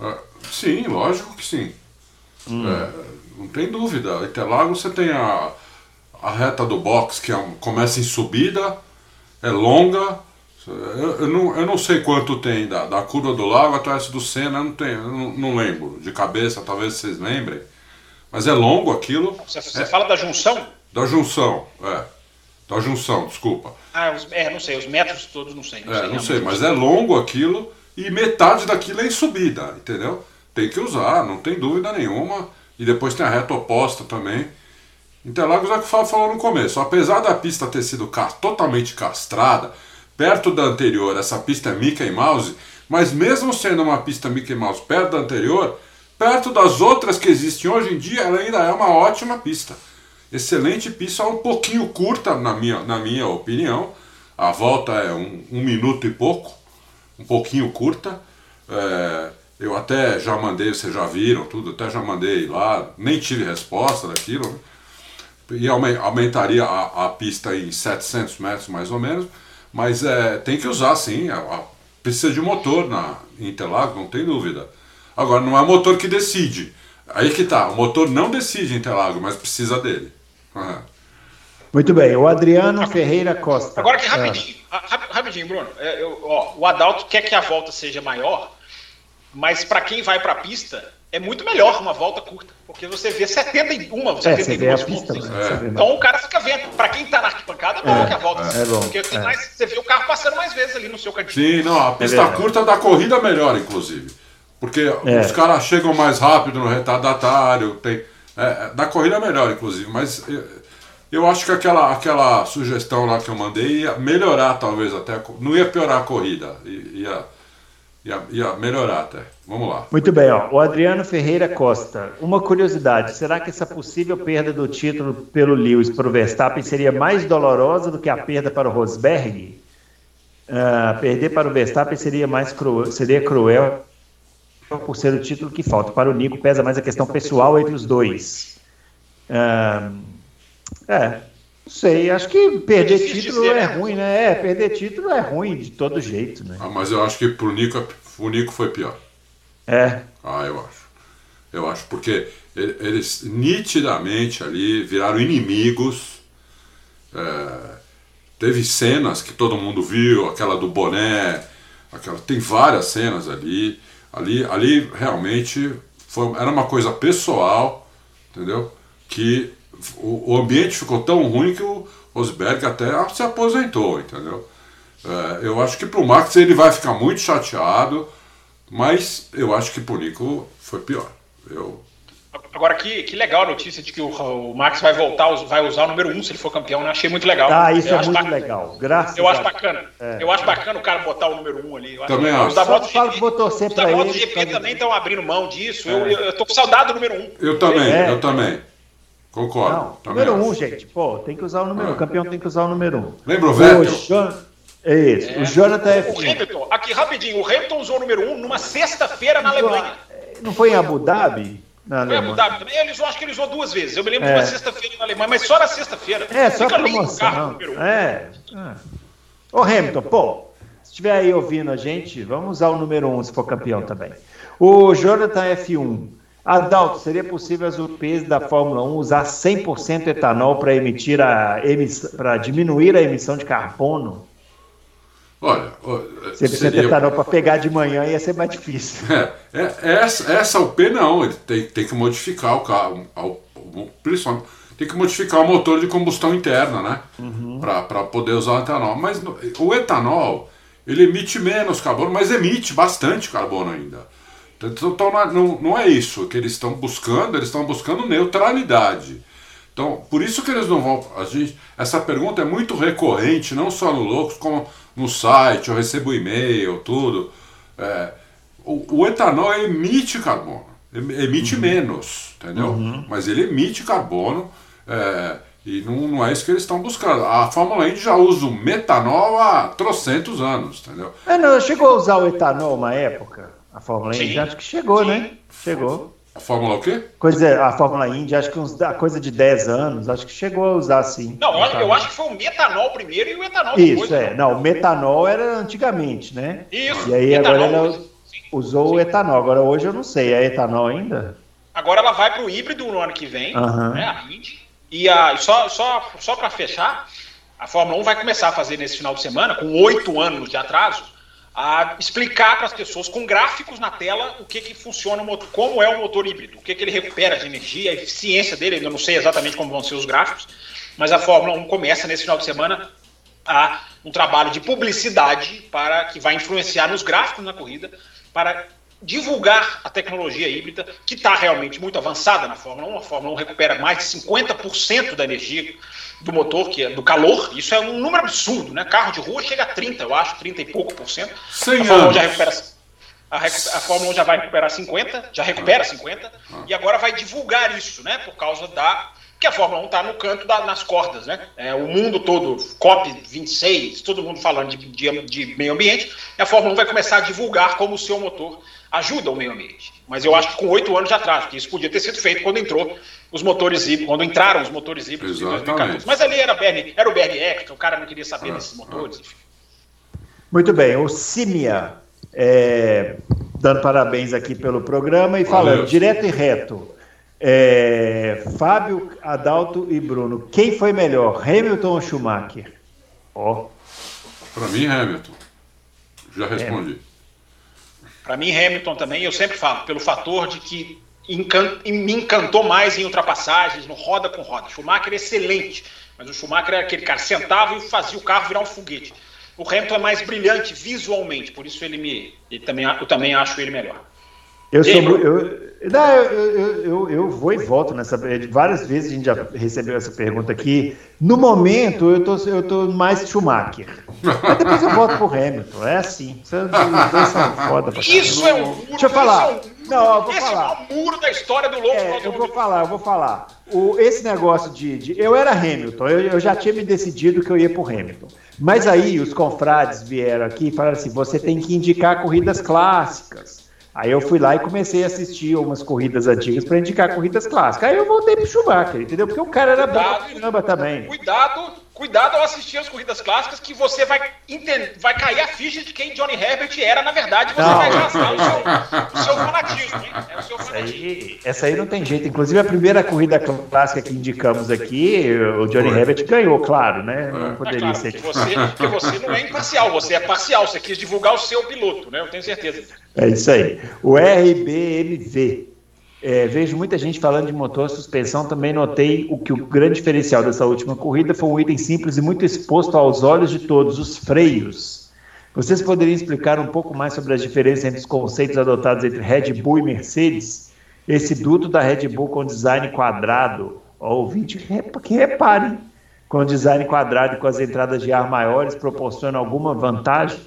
[SPEAKER 2] Ah, sim, lógico que sim. Hum. É, não tem dúvida. Interlagos você tem a, a reta do box que é, começa em subida, é longa. Eu, eu, não, eu não sei quanto tem da, da curva do lago até essa do Senna, eu não, tenho, eu não, não lembro de cabeça, talvez vocês lembrem. Mas é longo aquilo.
[SPEAKER 3] Você, você é, fala da junção?
[SPEAKER 2] Da junção, é. Da junção, desculpa.
[SPEAKER 3] Ah, os, é, não sei, os metros todos não sei.
[SPEAKER 2] Não é, sei, não sei, mas é longo aquilo e metade daquilo é em subida, entendeu? Tem que usar, não tem dúvida nenhuma. E depois tem a reta oposta também. Interlagos é o que o Fábio falou no começo. Apesar da pista ter sido totalmente castrada, perto da anterior, essa pista é Mickey Mouse, mas mesmo sendo uma pista Mickey Mouse perto da anterior, perto das outras que existem hoje em dia, ela ainda é uma ótima pista. Excelente pista, um pouquinho curta, na minha, na minha opinião. A volta é um, um minuto e pouco um pouquinho curta. É, eu até já mandei, vocês já viram tudo, até já mandei lá, nem tive resposta daquilo. Né? E aumentaria a, a, pista em 700 metros mais ou menos, mas é, tem que usar sim, a, a, precisa de motor na Interlagos, não tem dúvida. Agora, não é o motor que decide. Aí que tá, o motor não decide Interlagos, mas precisa dele. Uhum.
[SPEAKER 1] Muito bem, o Adriano Ferreira Costa.
[SPEAKER 3] Agora que rapidinho, ah. Rapidinho, Bruno. É, eu, ó, o Adalto quer que a volta seja maior, mas para quem vai para a pista é muito melhor uma volta curta, porque você vê 71, 72 é, você vê a pista, pontos. É. Então o cara fica vendo. Para quem tá na arquibancada, é bom é, que a volta é, bom, porque é. mais, você vê o carro passando mais vezes ali no seu cantinho.
[SPEAKER 2] Sim, não, a pista é curta da corrida melhor, inclusive. Porque os caras chegam mais rápido no retardatário, tem. da corrida melhor, inclusive, mas eu acho que aquela, aquela sugestão lá que eu mandei ia melhorar, talvez até. Não ia piorar a corrida, ia, ia, ia melhorar até. Vamos lá.
[SPEAKER 1] Muito bem, ó. o Adriano Ferreira Costa. Uma curiosidade: será que essa possível perda do título pelo Lewis para o Verstappen seria mais dolorosa do que a perda para o Rosberg? Uh, perder para o Verstappen seria mais cruel, seria cruel por ser o título que falta. Para o Nico pesa mais a questão pessoal entre os dois. Uh, é, não sei, acho que perder título dizer, é né? ruim, né? É, perder título é ruim de todo jeito, né?
[SPEAKER 2] Ah, mas eu acho que pro Nico, o Nico foi pior.
[SPEAKER 1] É.
[SPEAKER 2] Ah, eu acho. Eu acho, porque eles nitidamente ali viraram inimigos. É, teve cenas que todo mundo viu, aquela do boné, aquela, tem várias cenas ali. Ali, ali realmente foi, era uma coisa pessoal, entendeu? Que o, o ambiente ficou tão ruim que o Rosberg até se aposentou, entendeu? É, eu acho que para o Max ele vai ficar muito chateado, mas eu acho que para o Nico foi pior. Eu,
[SPEAKER 3] Agora, que, que legal a notícia de que o, o Max vai voltar, vai usar o número 1 um se ele for campeão, né? Achei muito legal.
[SPEAKER 1] Ah, isso
[SPEAKER 3] eu
[SPEAKER 1] é muito bacana. legal. Graças
[SPEAKER 3] Eu acho bacana. É. Eu acho bacana o cara botar o número 1 um ali.
[SPEAKER 2] Também acho.
[SPEAKER 3] Os da
[SPEAKER 1] MotoGP, vou torcer
[SPEAKER 3] os da MotoGP também estão abrindo mão disso. É. Eu, eu, tô com saudade do número 1. Um.
[SPEAKER 2] Eu também, é. eu também. Concordo. Não,
[SPEAKER 1] número 1, um, gente. Pô, tem que usar o número 1. Um. O campeão tem que usar o número 1. Um.
[SPEAKER 2] Lembra o Vettel?
[SPEAKER 1] É isso. É. O Jonathan é.
[SPEAKER 3] O Hamilton, aqui rapidinho, o Hamilton usou o número 1 um numa sexta-feira na Alemanha.
[SPEAKER 1] Não foi em Abu Dhabi?
[SPEAKER 3] Na Foi Abu Dhabi também. Ele usou, acho que ele usou duas vezes. Eu me lembro é. de uma sexta-feira na Alemanha, mas só na sexta-feira.
[SPEAKER 1] É, só Fica promoção. Carro, é. é. Ô Hamilton, pô, se estiver aí ouvindo a gente, vamos usar o número 1 um, se for campeão também. O Jonathan F1. Adalto, seria possível as UPs da Fórmula 1 usar 100% etanol para emitir a para diminuir a emissão de carbono?
[SPEAKER 2] Olha,
[SPEAKER 1] se ele seria... etanol para pegar de manhã ia ser mais difícil.
[SPEAKER 2] É, é, essa, essa UP não, ele tem, tem que modificar o carro, principalmente tem que modificar o motor de combustão interna, né? Uhum. Para poder usar o etanol. Mas o etanol, ele emite menos carbono, mas emite bastante carbono ainda. Então, então não, não é isso que eles estão buscando, eles estão buscando neutralidade. Então, por isso que eles não vão. A gente, essa pergunta é muito recorrente, não só no Loucos, como no site, eu recebo e-mail, tudo. É, o, o, etanol emite carbono, emite uhum. menos, entendeu? Uhum. Mas ele emite carbono é, e não, não, é isso que eles estão buscando. A Fórmula Indy já usa o metanol há trocentos anos, entendeu?
[SPEAKER 1] É, não, chegou a usar o etanol uma época, a Fórmula Indy? Acho que chegou, né? Sim. né? Chegou.
[SPEAKER 2] A Fórmula o quê?
[SPEAKER 1] Coisa, a Fórmula Indy, acho que uns, a coisa de 10 anos, acho que chegou a usar sim.
[SPEAKER 3] Não, eu acho que foi o metanol primeiro e o etanol
[SPEAKER 1] depois. Isso, é. Não, o metanol era antigamente, né?
[SPEAKER 3] Isso.
[SPEAKER 1] E aí agora ela usou sim. o etanol. Agora hoje eu não sei, é etanol ainda?
[SPEAKER 3] Agora ela vai para o híbrido no ano que vem, uhum. né, a Indy. E a, só, só, só para fechar, a Fórmula 1 vai começar a fazer nesse final de semana, com oito anos de atraso, a explicar para as pessoas com gráficos na tela o que, que funciona, como é o motor híbrido, o que, que ele recupera de energia, a eficiência dele. Eu não sei exatamente como vão ser os gráficos, mas a Fórmula 1 começa nesse final de semana a um trabalho de publicidade para que vai influenciar nos gráficos na corrida para divulgar a tecnologia híbrida, que está realmente muito avançada na Fórmula 1. A Fórmula 1 recupera mais de 50% da energia do motor, que é do calor. Isso é um número absurdo, né? Carro de rua chega a 30, eu acho, 30 e pouco por cento.
[SPEAKER 2] a Fórmula 1
[SPEAKER 3] já recupera a, a, Fórmula 1 já vai recuperar 50, já recupera 50, e agora vai divulgar isso, né? Por causa da. que a Fórmula 1 está no canto da, nas cordas, né? É, o mundo todo, COP26, todo mundo falando de, de, de meio ambiente, e a Fórmula 1 vai começar a divulgar como o seu motor ajuda o meio ambiente. Mas eu acho que com oito anos de atraso, que isso podia ter sido feito quando entrou os motores híbridos, quando entraram os motores híbridos
[SPEAKER 2] Exatamente. em 2014.
[SPEAKER 3] Mas ali era, BR, era o BR Extra, o cara não queria saber ah, desses motores. Ah.
[SPEAKER 1] Muito bem, o Simia, é, dando parabéns aqui pelo programa e falando Valeu. direto e reto. É, Fábio, Adalto e Bruno, quem foi melhor, Hamilton ou Schumacher?
[SPEAKER 2] Ó. Oh. Para mim, Hamilton. Já respondi. É.
[SPEAKER 3] Para mim, Hamilton também, eu sempre falo, pelo fator de que encan me encantou mais em ultrapassagens, no roda com roda. Schumacher é excelente, mas o Schumacher era aquele cara sentava e fazia o carro virar um foguete. O Hamilton é mais brilhante visualmente, por isso ele me, ele também, eu também acho ele melhor.
[SPEAKER 1] Eu, sou, eu, não, eu, eu, eu, vou e volto nessa. Várias vezes a gente já recebeu essa pergunta aqui. No momento, eu tô, eu tô mais Schumacher. Mas depois eu volto pro Hamilton. É assim.
[SPEAKER 3] Foda isso é um.
[SPEAKER 1] Deixa eu falar. É um, não, eu vou
[SPEAKER 3] esse
[SPEAKER 1] falar.
[SPEAKER 3] é o muro da história do louco.
[SPEAKER 1] É, eu vou falar, eu vou falar. O, esse negócio de, de. eu era Hamilton, eu, eu já tinha me decidido que eu ia pro Hamilton. Mas aí os confrades vieram aqui e falaram assim: você tem que indicar corridas clássicas. Aí eu fui lá e comecei a assistir umas corridas antigas para indicar corridas clássicas. Aí eu voltei pro Schumacher, entendeu? Porque o cara era cuidado, bom caramba também.
[SPEAKER 3] Cuidado, cuidado ao assistir as corridas clássicas que você vai entender, vai cair a ficha de quem Johnny Herbert era, na verdade, você não. vai gastar o seu, o seu fanatismo, hein? É o seu fanatismo. Essa
[SPEAKER 1] aí, essa aí não tem jeito. Inclusive a primeira corrida clássica que indicamos aqui, o Johnny Herbert ganhou, claro, né? Não é. poderia é claro, ser.
[SPEAKER 3] Porque você, porque você não é imparcial, você é parcial, você quis divulgar o seu piloto, né? Eu tenho certeza.
[SPEAKER 1] É isso aí. O RBMV. É, vejo muita gente falando de motor suspensão. Também notei o que o grande diferencial dessa última corrida foi um item simples e muito exposto aos olhos de todos: os freios. Vocês poderiam explicar um pouco mais sobre as diferenças entre os conceitos adotados entre Red Bull e Mercedes? Esse duto da Red Bull com design quadrado, ó, ouvinte, que repare, com design quadrado e com as entradas de ar maiores, proporciona alguma vantagem?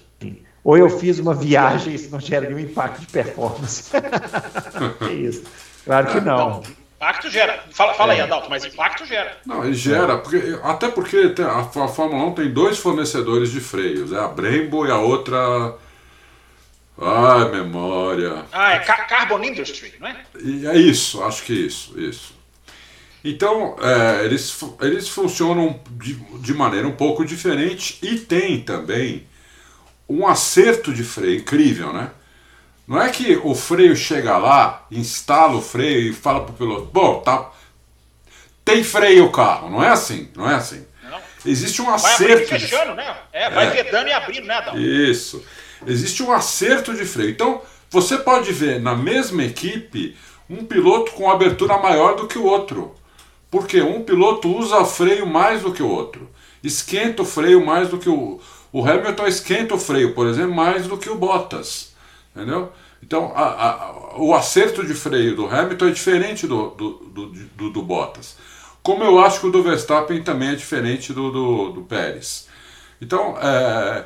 [SPEAKER 1] Ou eu fiz uma viagem e isso não gera nenhum impacto de performance? é isso. Claro que não.
[SPEAKER 3] Impacto gera. Fala, fala é. aí, Adalto, mas impacto gera.
[SPEAKER 2] Não, ele gera, porque, até porque a, a Fórmula 1 tem dois fornecedores de freios, é a Brembo e a outra. Ai, memória.
[SPEAKER 3] Ah, é Carbon Industry, não é?
[SPEAKER 2] E é isso, acho que isso, isso. Então, é, eles, eles funcionam de, de maneira um pouco diferente e tem também um acerto de freio incrível, né? Não é que o freio chega lá, instala o freio e fala pro piloto, bom, tá, tem freio o carro, não é assim, não é assim. Não. Existe um vai acerto.
[SPEAKER 3] Vai fechando, né? É, vai é. vedando e abrindo, né, Adão?
[SPEAKER 2] Isso. Existe um acerto de freio. Então, você pode ver na mesma equipe um piloto com abertura maior do que o outro. Porque um piloto usa freio mais do que o outro. Esquenta o freio mais do que o. O Hamilton esquenta o freio, por exemplo, mais do que o Bottas. Entendeu? Então, a, a, o acerto de freio do Hamilton é diferente do, do, do, do, do Bottas. Como eu acho que o do Verstappen também é diferente do, do, do Pérez. Então, é,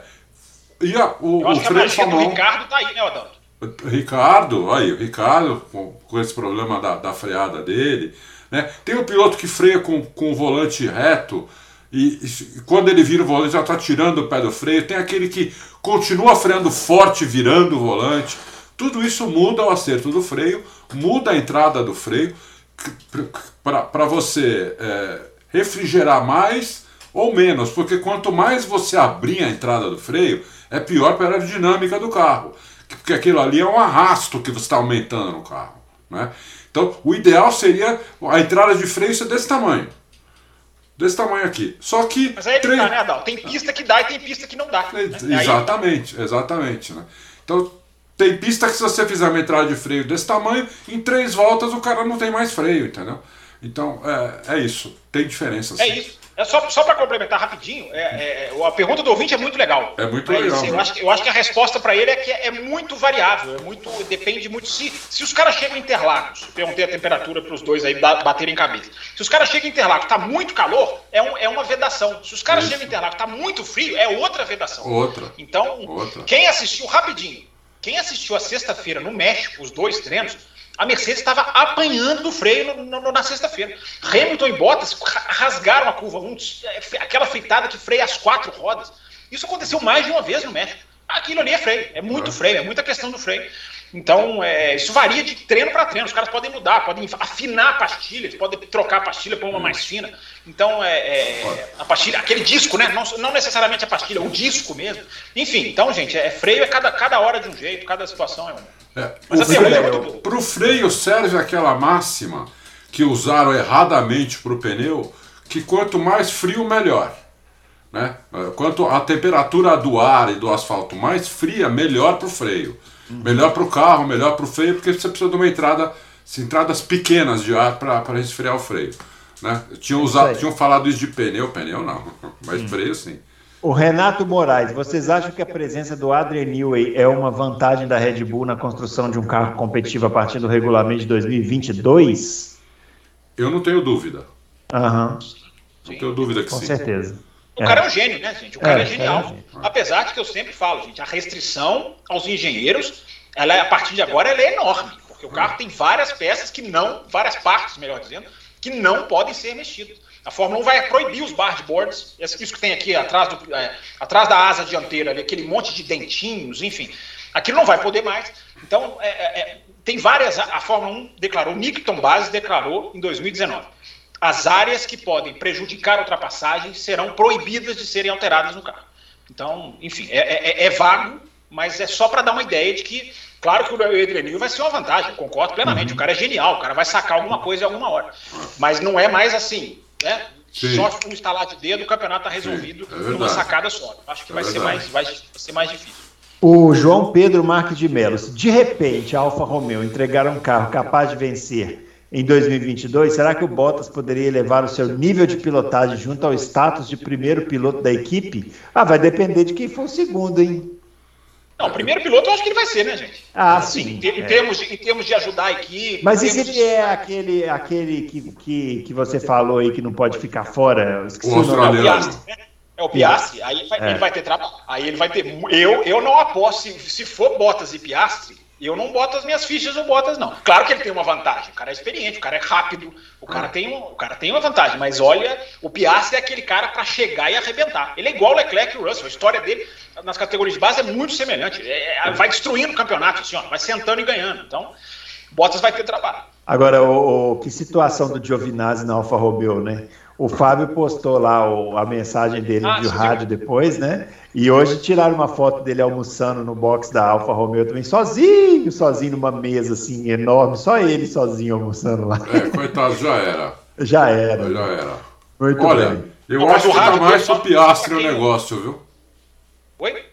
[SPEAKER 3] e a, o, eu acho o que a magia do Ricardo tá aí, né, Adalto?
[SPEAKER 2] Ricardo, aí, o Ricardo, com, com esse problema da, da freada dele. Né? Tem o piloto que freia com, com o volante reto, e, e, quando ele vira o volante já está tirando o pé do freio. Tem aquele que continua freando forte, virando o volante. Tudo isso muda o acerto do freio, muda a entrada do freio para você é, refrigerar mais ou menos, porque quanto mais você abrir a entrada do freio, é pior para a aerodinâmica do carro, porque aquilo ali é um arrasto que você está aumentando no carro. Né? Então, o ideal seria a entrada de freio ser desse tamanho desse tamanho aqui. Só que.
[SPEAKER 3] Mas aí é que tá, né, Adal? Tem pista que dá e tem pista que não dá.
[SPEAKER 2] Né? Exatamente, aí... exatamente. Né? Então, tem pista que se você fizer uma entrada de freio desse tamanho, em três voltas o cara não tem mais freio, entendeu? Então, é, é isso. Tem diferença.
[SPEAKER 3] É isso. É só, só para complementar rapidinho, é, é, a pergunta do ouvinte é muito legal.
[SPEAKER 2] É muito legal.
[SPEAKER 3] Né? Eu, acho, eu, acho, que a resposta para ele é que é, muito variável, é muito, depende muito. Se, se os caras chegam em Interlagos, perguntei a temperatura para os dois aí baterem cabeça. Se os caras chegam em Interlagos, tá muito calor, é, um, é uma vedação. Se os caras chegam em Interlagos, tá muito frio, é outra vedação.
[SPEAKER 2] Outra.
[SPEAKER 3] Então,
[SPEAKER 2] outra.
[SPEAKER 3] quem assistiu rapidinho, quem assistiu a sexta-feira no México, os dois treinos, a Mercedes estava apanhando do freio no, no, na sexta-feira. Hamilton e Bottas rasgaram a curva, um, é, aquela fritada que freia as quatro rodas. Isso aconteceu mais de uma vez no México. Aquilo ali é freio, é muito freio, é muita questão do freio. Então, é, isso varia de treino para treino. Os caras podem mudar, podem afinar a pastilha, podem trocar a pastilha por uma mais fina. Então, é, é, a pastilha, aquele disco, né? Não, não, necessariamente a pastilha, o disco mesmo. Enfim, então, gente, é freio é cada, cada hora de um jeito, cada situação é uma.
[SPEAKER 2] É, Mas assim, freio, Para o freio serve aquela máxima que usaram erradamente para o pneu, que quanto mais frio, melhor. Né? Quanto a temperatura do ar e do asfalto mais fria, melhor para o freio. Uhum. Melhor para o carro, melhor para o freio, porque você precisa de uma entrada, entradas pequenas de ar para resfriar o freio. Né? Tinham, usado, tinham falado isso de pneu, pneu não, mas uhum. freio sim.
[SPEAKER 1] O Renato Moraes, vocês acham que a presença do Adrian Newey é uma vantagem da Red Bull na construção de um carro competitivo a partir do regulamento de 2022?
[SPEAKER 2] Eu não tenho dúvida.
[SPEAKER 1] Aham.
[SPEAKER 2] Não tenho dúvida que
[SPEAKER 1] Com
[SPEAKER 2] sim.
[SPEAKER 1] Com certeza.
[SPEAKER 3] O cara é um gênio, né, gente? O cara é, é genial. É Apesar de que eu sempre falo, gente, a restrição aos engenheiros, ela, a partir de agora, ela é enorme. Porque o carro tem várias peças que não, várias partes, melhor dizendo, que não podem ser mexidas. A Fórmula 1 vai proibir os bargeboards, isso que tem aqui atrás, do, é, atrás da asa dianteira, ali, aquele monte de dentinhos, enfim. Aquilo não vai poder mais. Então, é, é, é tem várias. A Fórmula 1 declarou, o Nickton Base declarou em 2019. As áreas que podem prejudicar a ultrapassagem serão proibidas de serem alteradas no carro. Então, enfim, é, é, é vago, mas é só para dar uma ideia de que Claro que o Adriano vai ser uma vantagem, concordo plenamente. Uhum. O cara é genial, o cara vai sacar alguma coisa em alguma hora. Mas não é mais assim, né? Sim. Só com um instalar de dedo, o campeonato está resolvido é numa sacada só. Acho que é vai, ser mais, vai ser mais difícil.
[SPEAKER 1] O João Pedro Marques de Mello, se de repente a Alfa Romeo entregar um carro capaz de vencer em 2022, será que o Bottas poderia elevar o seu nível de pilotagem junto ao status de primeiro piloto da equipe? Ah, vai depender de quem for o segundo, hein?
[SPEAKER 3] Não, o primeiro piloto eu acho que ele vai ser, né, gente?
[SPEAKER 1] Ah, sim.
[SPEAKER 3] Em, em é. termos, de, em termos de ajudar a equipe.
[SPEAKER 1] Mas e se ele é aquele, aquele que, que, que você falou aí que não pode ficar fora?
[SPEAKER 2] o australiano.
[SPEAKER 3] É o Piastri, aí vai, é. ele vai ter trabalho. Aí ele vai ter. Eu, eu não aposto, se, se for Bottas e Piastri, eu não boto as minhas fichas no Bottas, não. Claro que ele tem uma vantagem. O cara é experiente, o cara é rápido, o cara, tem, um, o cara tem uma vantagem. Mas olha, o Piastri é aquele cara para chegar e arrebentar. Ele é igual o Leclerc e o Russell. A história dele nas categorias de base é muito semelhante. É, é, vai destruindo o campeonato, assim, ó, vai sentando e ganhando. Então, Bottas vai ter trabalho.
[SPEAKER 1] Agora, o, o que situação do Giovinazzi na Alfa Romeo, né? O Fábio postou lá o, a mensagem dele ah, de rádio depois, né? E hoje tiraram uma foto dele almoçando no box da Alfa Romeo também, sozinho, sozinho numa mesa assim enorme, só ele sozinho almoçando lá.
[SPEAKER 2] É, coitado, já era.
[SPEAKER 1] Já era.
[SPEAKER 2] Já era. Muito Olha, bem. eu acho que tá mais pro Piastre o negócio, viu?
[SPEAKER 3] Oi?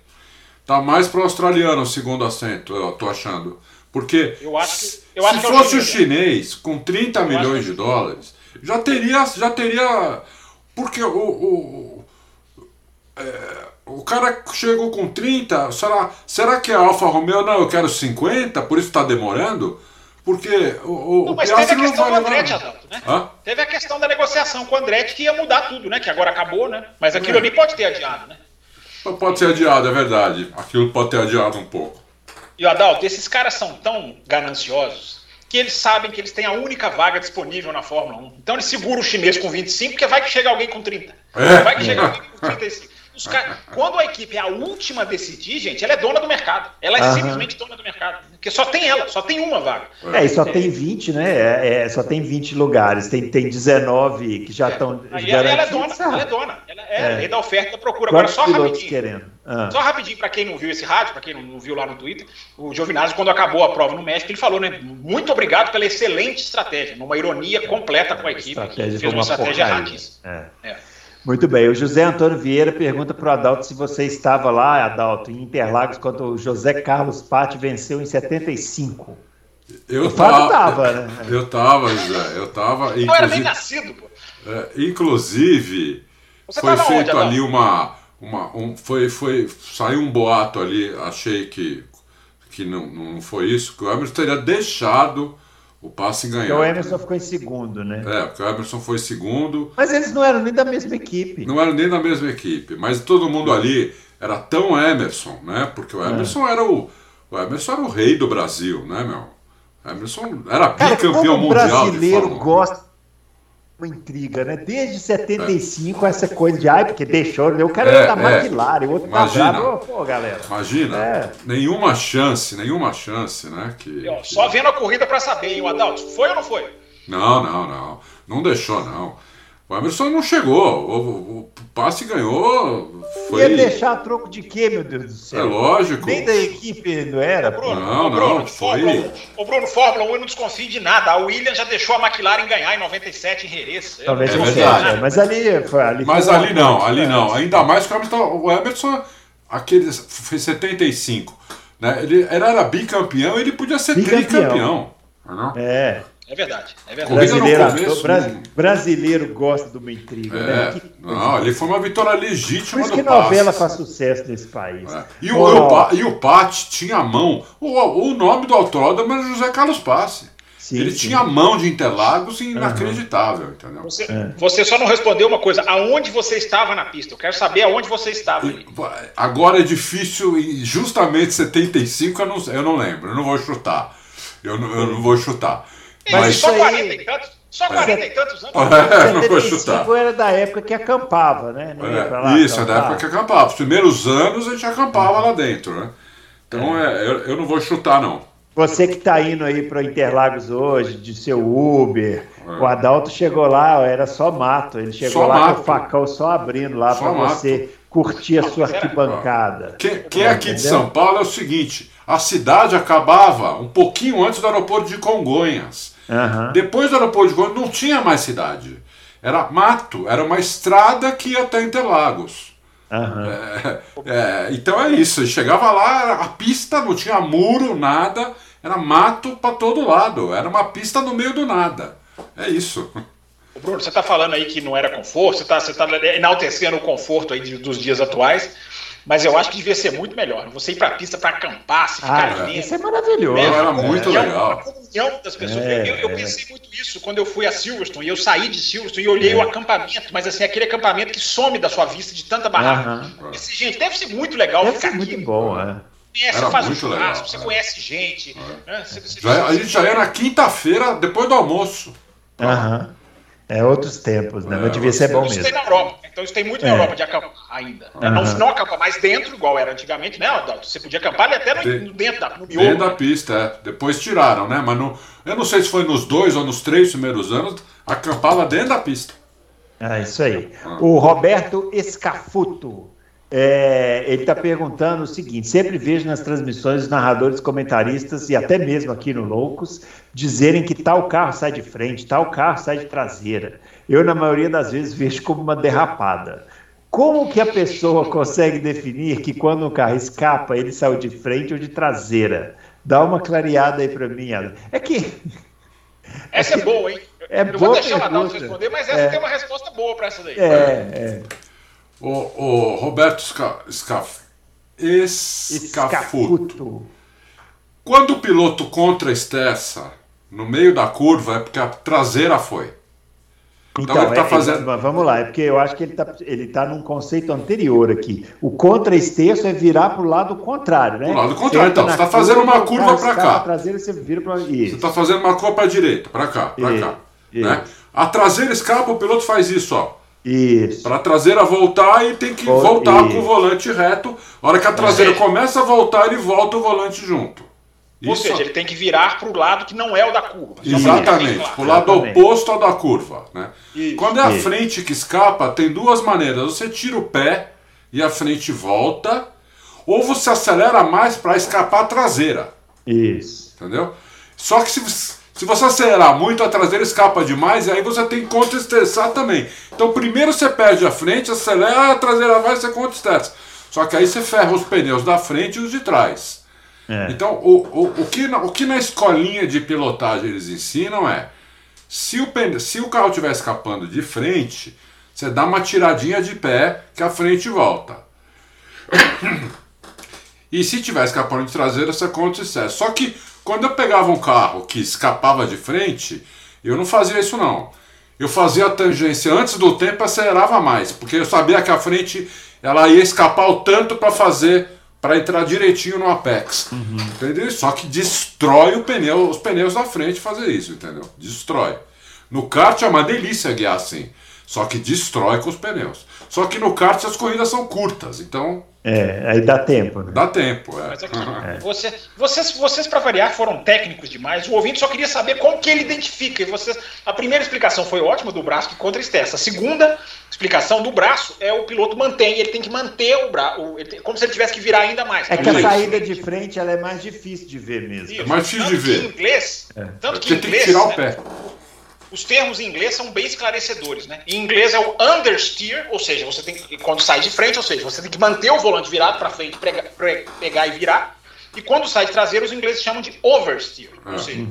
[SPEAKER 2] Tá mais pro australiano o segundo assento, eu tô achando. Porque
[SPEAKER 3] eu acho que,
[SPEAKER 2] eu acho se que fosse o chinês com 30 milhões de dólares já teria, já teria, porque o, o, é, o cara chegou com 30, será, será que é a Alfa Romeo, não, eu quero 50, por isso está demorando? Porque o,
[SPEAKER 3] não, mas teve a questão do Andretti, Adalto, né? Hã? Teve a questão da negociação com o Andretti que ia mudar tudo, né? Que agora acabou, né? Mas aquilo é. ali pode ter adiado, né?
[SPEAKER 2] Pode ser adiado, é verdade. Aquilo pode ter adiado um pouco.
[SPEAKER 3] E o Adalto, esses caras são tão gananciosos que eles sabem que eles têm a única vaga disponível na Fórmula 1. Então eles seguram o chinês com 25, porque vai que chega alguém com 30. É. Vai que chega alguém com 35. Car... Quando a equipe é a última a decidir, gente, ela é dona do mercado. Ela é simplesmente dona do mercado. Porque só tem ela, só tem uma vaga.
[SPEAKER 1] É, e só é. tem 20, né? É, é, só tem 20 lugares. Tem, tem 19 que já estão.
[SPEAKER 3] É. Ela, ela, é dona, ela é dona. Ela é, é. lei da oferta da procura. Agora, só rapidinho.
[SPEAKER 1] Querendo?
[SPEAKER 3] Ah. Só rapidinho, para quem não viu esse rádio, para quem não, viu lá no Twitter, o Giovinazzi, quando acabou a prova no México, ele falou, né? Muito obrigado pela excelente estratégia, numa ironia completa com a equipe.
[SPEAKER 1] Estratégia fez uma, estratégia erradíssima. É. Muito bem. O José Antônio Vieira pergunta para o Adalto se você estava lá, Adalto, em Interlagos, quando o José Carlos Patti venceu em 75.
[SPEAKER 2] Eu estava, né? Eu estava, José. Eu estava.
[SPEAKER 3] Não era nem nascido, pô.
[SPEAKER 2] É, inclusive, você foi feito onde, ali uma. uma um, foi, foi, saiu um boato ali, achei que, que não, não foi isso, que o Emerson teria deixado o passe ganhou. Porque
[SPEAKER 1] o Emerson ficou em segundo, né?
[SPEAKER 2] É, porque o Emerson foi segundo.
[SPEAKER 1] Mas eles não eram nem da mesma equipe.
[SPEAKER 2] Não eram nem da mesma equipe. Mas todo mundo ali era tão Emerson, né? Porque o é. Emerson é. era o. O Emerson era o rei do Brasil, né, meu? O Emerson era bicampeão mundial.
[SPEAKER 1] O brasileiro gosta uma intriga, né? Desde 75, é. essa coisa de ai, porque deixou, né? O cara é, da é. McLaren, o outro imagina, tá bravo. Pô, galera.
[SPEAKER 2] Imagina, é. nenhuma chance, nenhuma chance, né? Que,
[SPEAKER 3] ó, só vendo a corrida para saber, hein, o Adalto, foi ou não foi?
[SPEAKER 2] Não, não, não. Não deixou, não. O Emerson não chegou. O, o, o passe ganhou. Foi...
[SPEAKER 1] Ia deixar troco de quê, meu Deus do céu?
[SPEAKER 2] É lógico.
[SPEAKER 1] Nem da equipe não era?
[SPEAKER 3] Bruno, não, Bruno, não. Foi... O Bruno, Fórmula 1 eu não desconfie de nada. A Williams já deixou a McLaren ganhar em 97 em Jerez.
[SPEAKER 1] Talvez não seja, mas ali foi.
[SPEAKER 2] Ali mas foi ali não, ali não. Ainda mais que o Emerson, o Emerson aquele, foi 75. Né? Ele, ele era bicampeão ele podia ser bicampeão. tricampeão.
[SPEAKER 3] Não? É. É verdade, é verdade.
[SPEAKER 1] Brasileiro, começo, brasileiro gosta de uma intriga,
[SPEAKER 2] é, né? não, ali foi uma vitória legítima
[SPEAKER 1] Por isso que novela faz sucesso nesse país.
[SPEAKER 2] É. E, o, oh. e o Pati tinha a mão. O, o nome do autódromo era José Carlos Passe. Sim, Ele sim. tinha a mão de Interlagos inacreditável, uhum. entendeu?
[SPEAKER 3] Você, é. você, só não respondeu uma coisa. Aonde você estava na pista? Eu quero saber aonde você estava ali.
[SPEAKER 2] Agora é difícil, e justamente 75 eu não, eu não lembro, eu não vou chutar. Eu não, eu não vou chutar.
[SPEAKER 3] Mas só 40 e tantos. Só 40 e tantos anos.
[SPEAKER 1] É, não vou chutar. era da época que acampava, né?
[SPEAKER 2] É, lá, isso, é da época que acampava. Os primeiros anos a gente acampava lá dentro, né? Então é. eu, eu não vou chutar, não.
[SPEAKER 1] Você que está indo aí para Interlagos hoje, de seu Uber, é. o Adalto chegou lá, era só mato. Ele chegou só lá mato. com o facão só abrindo lá para você curtir a sua arquibancada.
[SPEAKER 2] Quem, quem é aqui de São Paulo é o seguinte: a cidade acabava um pouquinho antes do aeroporto de Congonhas. Uhum. Depois do aeroporto de Congonhas não tinha mais cidade. Era mato, era uma estrada que ia até Interlagos. Uhum. É, é, então é isso. Chegava lá, a pista não tinha muro, nada, era mato para todo lado. Era uma pista no meio do nada. É isso.
[SPEAKER 3] Bruno, você está falando aí que não era conforto, você está você tá enaltecendo o conforto aí dos dias atuais. Mas eu acho que devia ser muito melhor. Você ir pra pista pra acampar, se ficar
[SPEAKER 1] ah, Isso é maravilhoso.
[SPEAKER 2] Né? Era muito
[SPEAKER 3] é,
[SPEAKER 2] legal.
[SPEAKER 3] A comunhão das pessoas. É, eu, eu, pensei muito isso quando eu fui a Silverstone. E eu saí de Silverstone e olhei é. o acampamento, mas assim, aquele acampamento que some da sua vista de tanta barraca. Uhum. Esse, gente, deve ser muito legal
[SPEAKER 1] deve
[SPEAKER 3] ficar
[SPEAKER 1] ser
[SPEAKER 3] aqui.
[SPEAKER 1] muito bom, é.
[SPEAKER 3] É, você faz um churrasco, você conhece gente. Né?
[SPEAKER 2] Você, você, já, a gente já ia na quinta-feira, depois do almoço.
[SPEAKER 1] Aham. É outros tempos, né? É, Mas devia ser bom mesmo. Isso
[SPEAKER 3] tem na Europa. Então isso tem muito na é. Europa de acampar ainda. Uhum. Não, não acampa mais dentro, igual era antigamente, né? Você podia acampar ali até no, de, dentro da, no
[SPEAKER 2] miolo. Dentro da pista, é. Depois tiraram, né? Mas no, eu não sei se foi nos dois ou nos três primeiros anos, acampava dentro da pista.
[SPEAKER 1] É isso aí. Ah. O Roberto Escafuto. É, ele está perguntando o seguinte: sempre vejo nas transmissões os narradores, comentaristas e até mesmo aqui no Loucos dizerem que tal carro sai de frente, tal carro sai de traseira. Eu, na maioria das vezes, vejo como uma derrapada. Como que a pessoa consegue definir que quando o carro escapa, ele saiu de frente ou de traseira? Dá uma clareada aí para mim, Ana. É que.
[SPEAKER 3] Essa é, é boa, hein?
[SPEAKER 1] É
[SPEAKER 3] eu
[SPEAKER 1] boa vou
[SPEAKER 3] deixar o Adalto responder, mas essa é. tem uma resposta boa para essa daí.
[SPEAKER 1] É, é.
[SPEAKER 2] O, o Roberto Scaf, Escafuto. Quando o piloto contra-esterça no meio da curva, é porque a traseira foi.
[SPEAKER 1] Então, então ele tá é, fazendo... vamos lá, é porque eu acho que ele está ele tá num conceito anterior aqui. O contra-esterço é virar para o lado contrário, né?
[SPEAKER 2] Pro lado contrário, então. Você está fazendo uma curva para cá.
[SPEAKER 1] traseira você vira para
[SPEAKER 2] Você está fazendo uma curva para a direita, para cá, para cá. Né? A traseira escapa, o piloto faz isso, ó.
[SPEAKER 1] Isso.
[SPEAKER 2] Para a traseira voltar, e tem que voltar isso. com o volante reto. A hora que a traseira é. começa a voltar, ele volta o volante junto.
[SPEAKER 3] Ou Isso. seja, ele tem que virar para o lado que não é o da curva.
[SPEAKER 2] Exatamente, para o lado oposto ao da curva. Né? Quando é a Isso. frente que escapa, tem duas maneiras. Você tira o pé e a frente volta, ou você acelera mais para escapar a traseira.
[SPEAKER 1] Isso.
[SPEAKER 2] Entendeu? Só que se se você acelerar muito, a traseira escapa demais e aí você tem que contra-estressar também. Então, primeiro você perde a frente, acelera, a traseira vai, você contra-estressa. Só que aí você ferra os pneus da frente e os de trás. É. Então, o, o, o, que na, o que na escolinha de pilotagem eles ensinam é: se o, pneu, se o carro estiver escapando de frente, você dá uma tiradinha de pé que a frente volta. E se estiver escapando de traseira, você contra-estressa. Só que quando eu pegava um carro que escapava de frente, eu não fazia isso não. Eu fazia a tangência antes do tempo e acelerava mais, porque eu sabia que a frente ela ia escapar o tanto para fazer para entrar direitinho no apex. Uhum. Entendeu? Só que destrói o pneu, os pneus da frente fazer isso, entendeu? Destrói. No kart é uma delícia guiar assim, só que destrói com os pneus. Só que no kart as corridas são curtas, então
[SPEAKER 1] é, aí dá tempo. Né?
[SPEAKER 2] Dá tempo, é.
[SPEAKER 3] Mas aqui, é. Você, vocês, vocês para variar, foram técnicos demais. O ouvinte só queria saber como que ele identifica. E vocês, a primeira explicação foi ótima do braço que contra estresse. A segunda explicação do braço é o piloto mantém, ele tem que manter o braço, como se ele tivesse que virar ainda mais.
[SPEAKER 1] É que a saída de frente ela é mais difícil de ver mesmo.
[SPEAKER 2] Isso. É mais difícil tanto de ver.
[SPEAKER 3] em inglês, é. tanto que
[SPEAKER 2] Você
[SPEAKER 3] em inglês,
[SPEAKER 2] tem que tirar o pé.
[SPEAKER 3] Os termos em inglês são bem esclarecedores, né? Em inglês é o understeer, ou seja, você tem que, quando sai de frente, ou seja, você tem que manter o volante virado para frente, prega, pegar e virar. E quando sai de traseiro, os ingleses chamam de oversteer, ou ah. seja,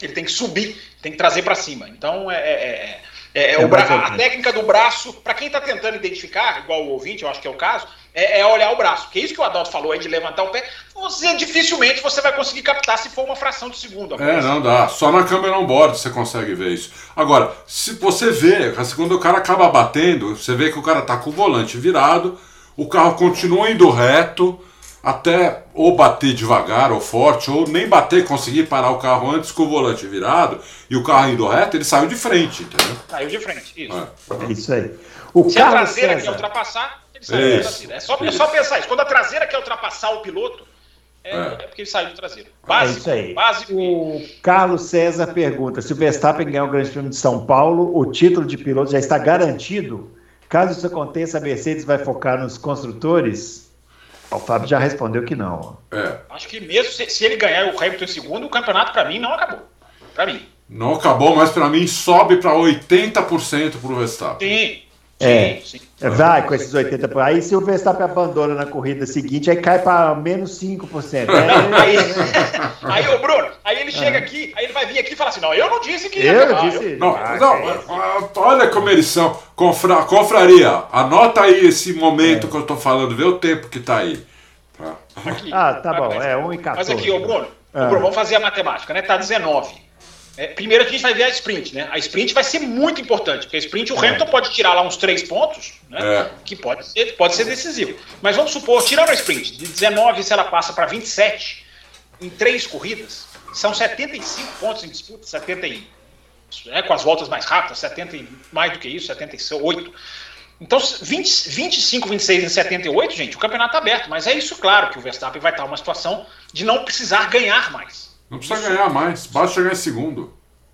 [SPEAKER 3] ele tem que subir, tem que trazer para cima. Então é, é, é, é, é, é bra... a técnica do braço, para quem está tentando identificar, igual o ouvinte, eu acho que é o caso, é, é, olhar o braço. Que é isso que o Adalto falou aí de levantar o pé. Você dificilmente você vai conseguir captar se for uma fração de segundo.
[SPEAKER 2] É, não dá. Só na câmera on board você consegue ver isso. Agora, se você vê, quando o cara acaba batendo, você vê que o cara tá com o volante virado, o carro continua indo reto até ou bater devagar ou forte, ou nem bater, conseguir parar o carro antes com o volante virado e o carro indo reto, ele saiu de frente, entendeu?
[SPEAKER 3] Saiu de frente, isso.
[SPEAKER 1] É, é isso aí. O
[SPEAKER 3] Se a traseira César... quer ultrapassar, ele saiu do traseiro. É só, é só pensar isso. Quando a traseira quer ultrapassar o piloto, é, é. é porque ele saiu do traseiro. Básico, é isso aí. Básico.
[SPEAKER 1] O Carlos César pergunta: se o Verstappen ganhar o Grande Prêmio de São Paulo, o título de piloto já está garantido? Caso isso aconteça, a Mercedes vai focar nos construtores? O Fábio já respondeu que não.
[SPEAKER 2] É.
[SPEAKER 3] Acho que mesmo se, se ele ganhar o Hamilton em segundo, o campeonato para mim não acabou. Para mim.
[SPEAKER 2] Não acabou, mas para mim sobe para 80% para o Verstappen.
[SPEAKER 3] Sim.
[SPEAKER 1] É, sim, sim. Vai com esses 80 por aí. Se o Verstappen abandona na corrida seguinte, aí cai para menos 5%.
[SPEAKER 3] Não, aí, aí, o Bruno, aí ele chega aqui, aí ele vai vir aqui e fala assim: não, eu não disse que ia
[SPEAKER 1] Eu disse.
[SPEAKER 2] Eu... Não, ah, não, é olha como eles são. Confra, confraria, anota aí esse momento é. que eu tô falando, vê o tempo que tá aí.
[SPEAKER 1] Tá. Aqui, ah, tá bom, é 1 e 14.
[SPEAKER 3] Mas aqui, ô Bruno, ah. Bruno, vamos fazer a matemática, né? Tá 19. É, primeiro a gente vai ver a sprint, né? A sprint vai ser muito importante, porque a sprint o Hamilton pode tirar lá uns três pontos, né? É. Que pode ser, pode ser decisivo. Mas vamos supor, tirando a sprint, de 19 se ela passa para 27 em três corridas, são 75 pontos em disputa, 70 e, né, com as voltas mais rápidas, 70 e mais do que isso, 78. Então, 20, 25, 26 em 78, gente, o campeonato está aberto. Mas é isso, claro, que o Verstappen vai estar numa situação de não precisar ganhar mais.
[SPEAKER 2] Não precisa isso, ganhar mais, basta chegar em segundo.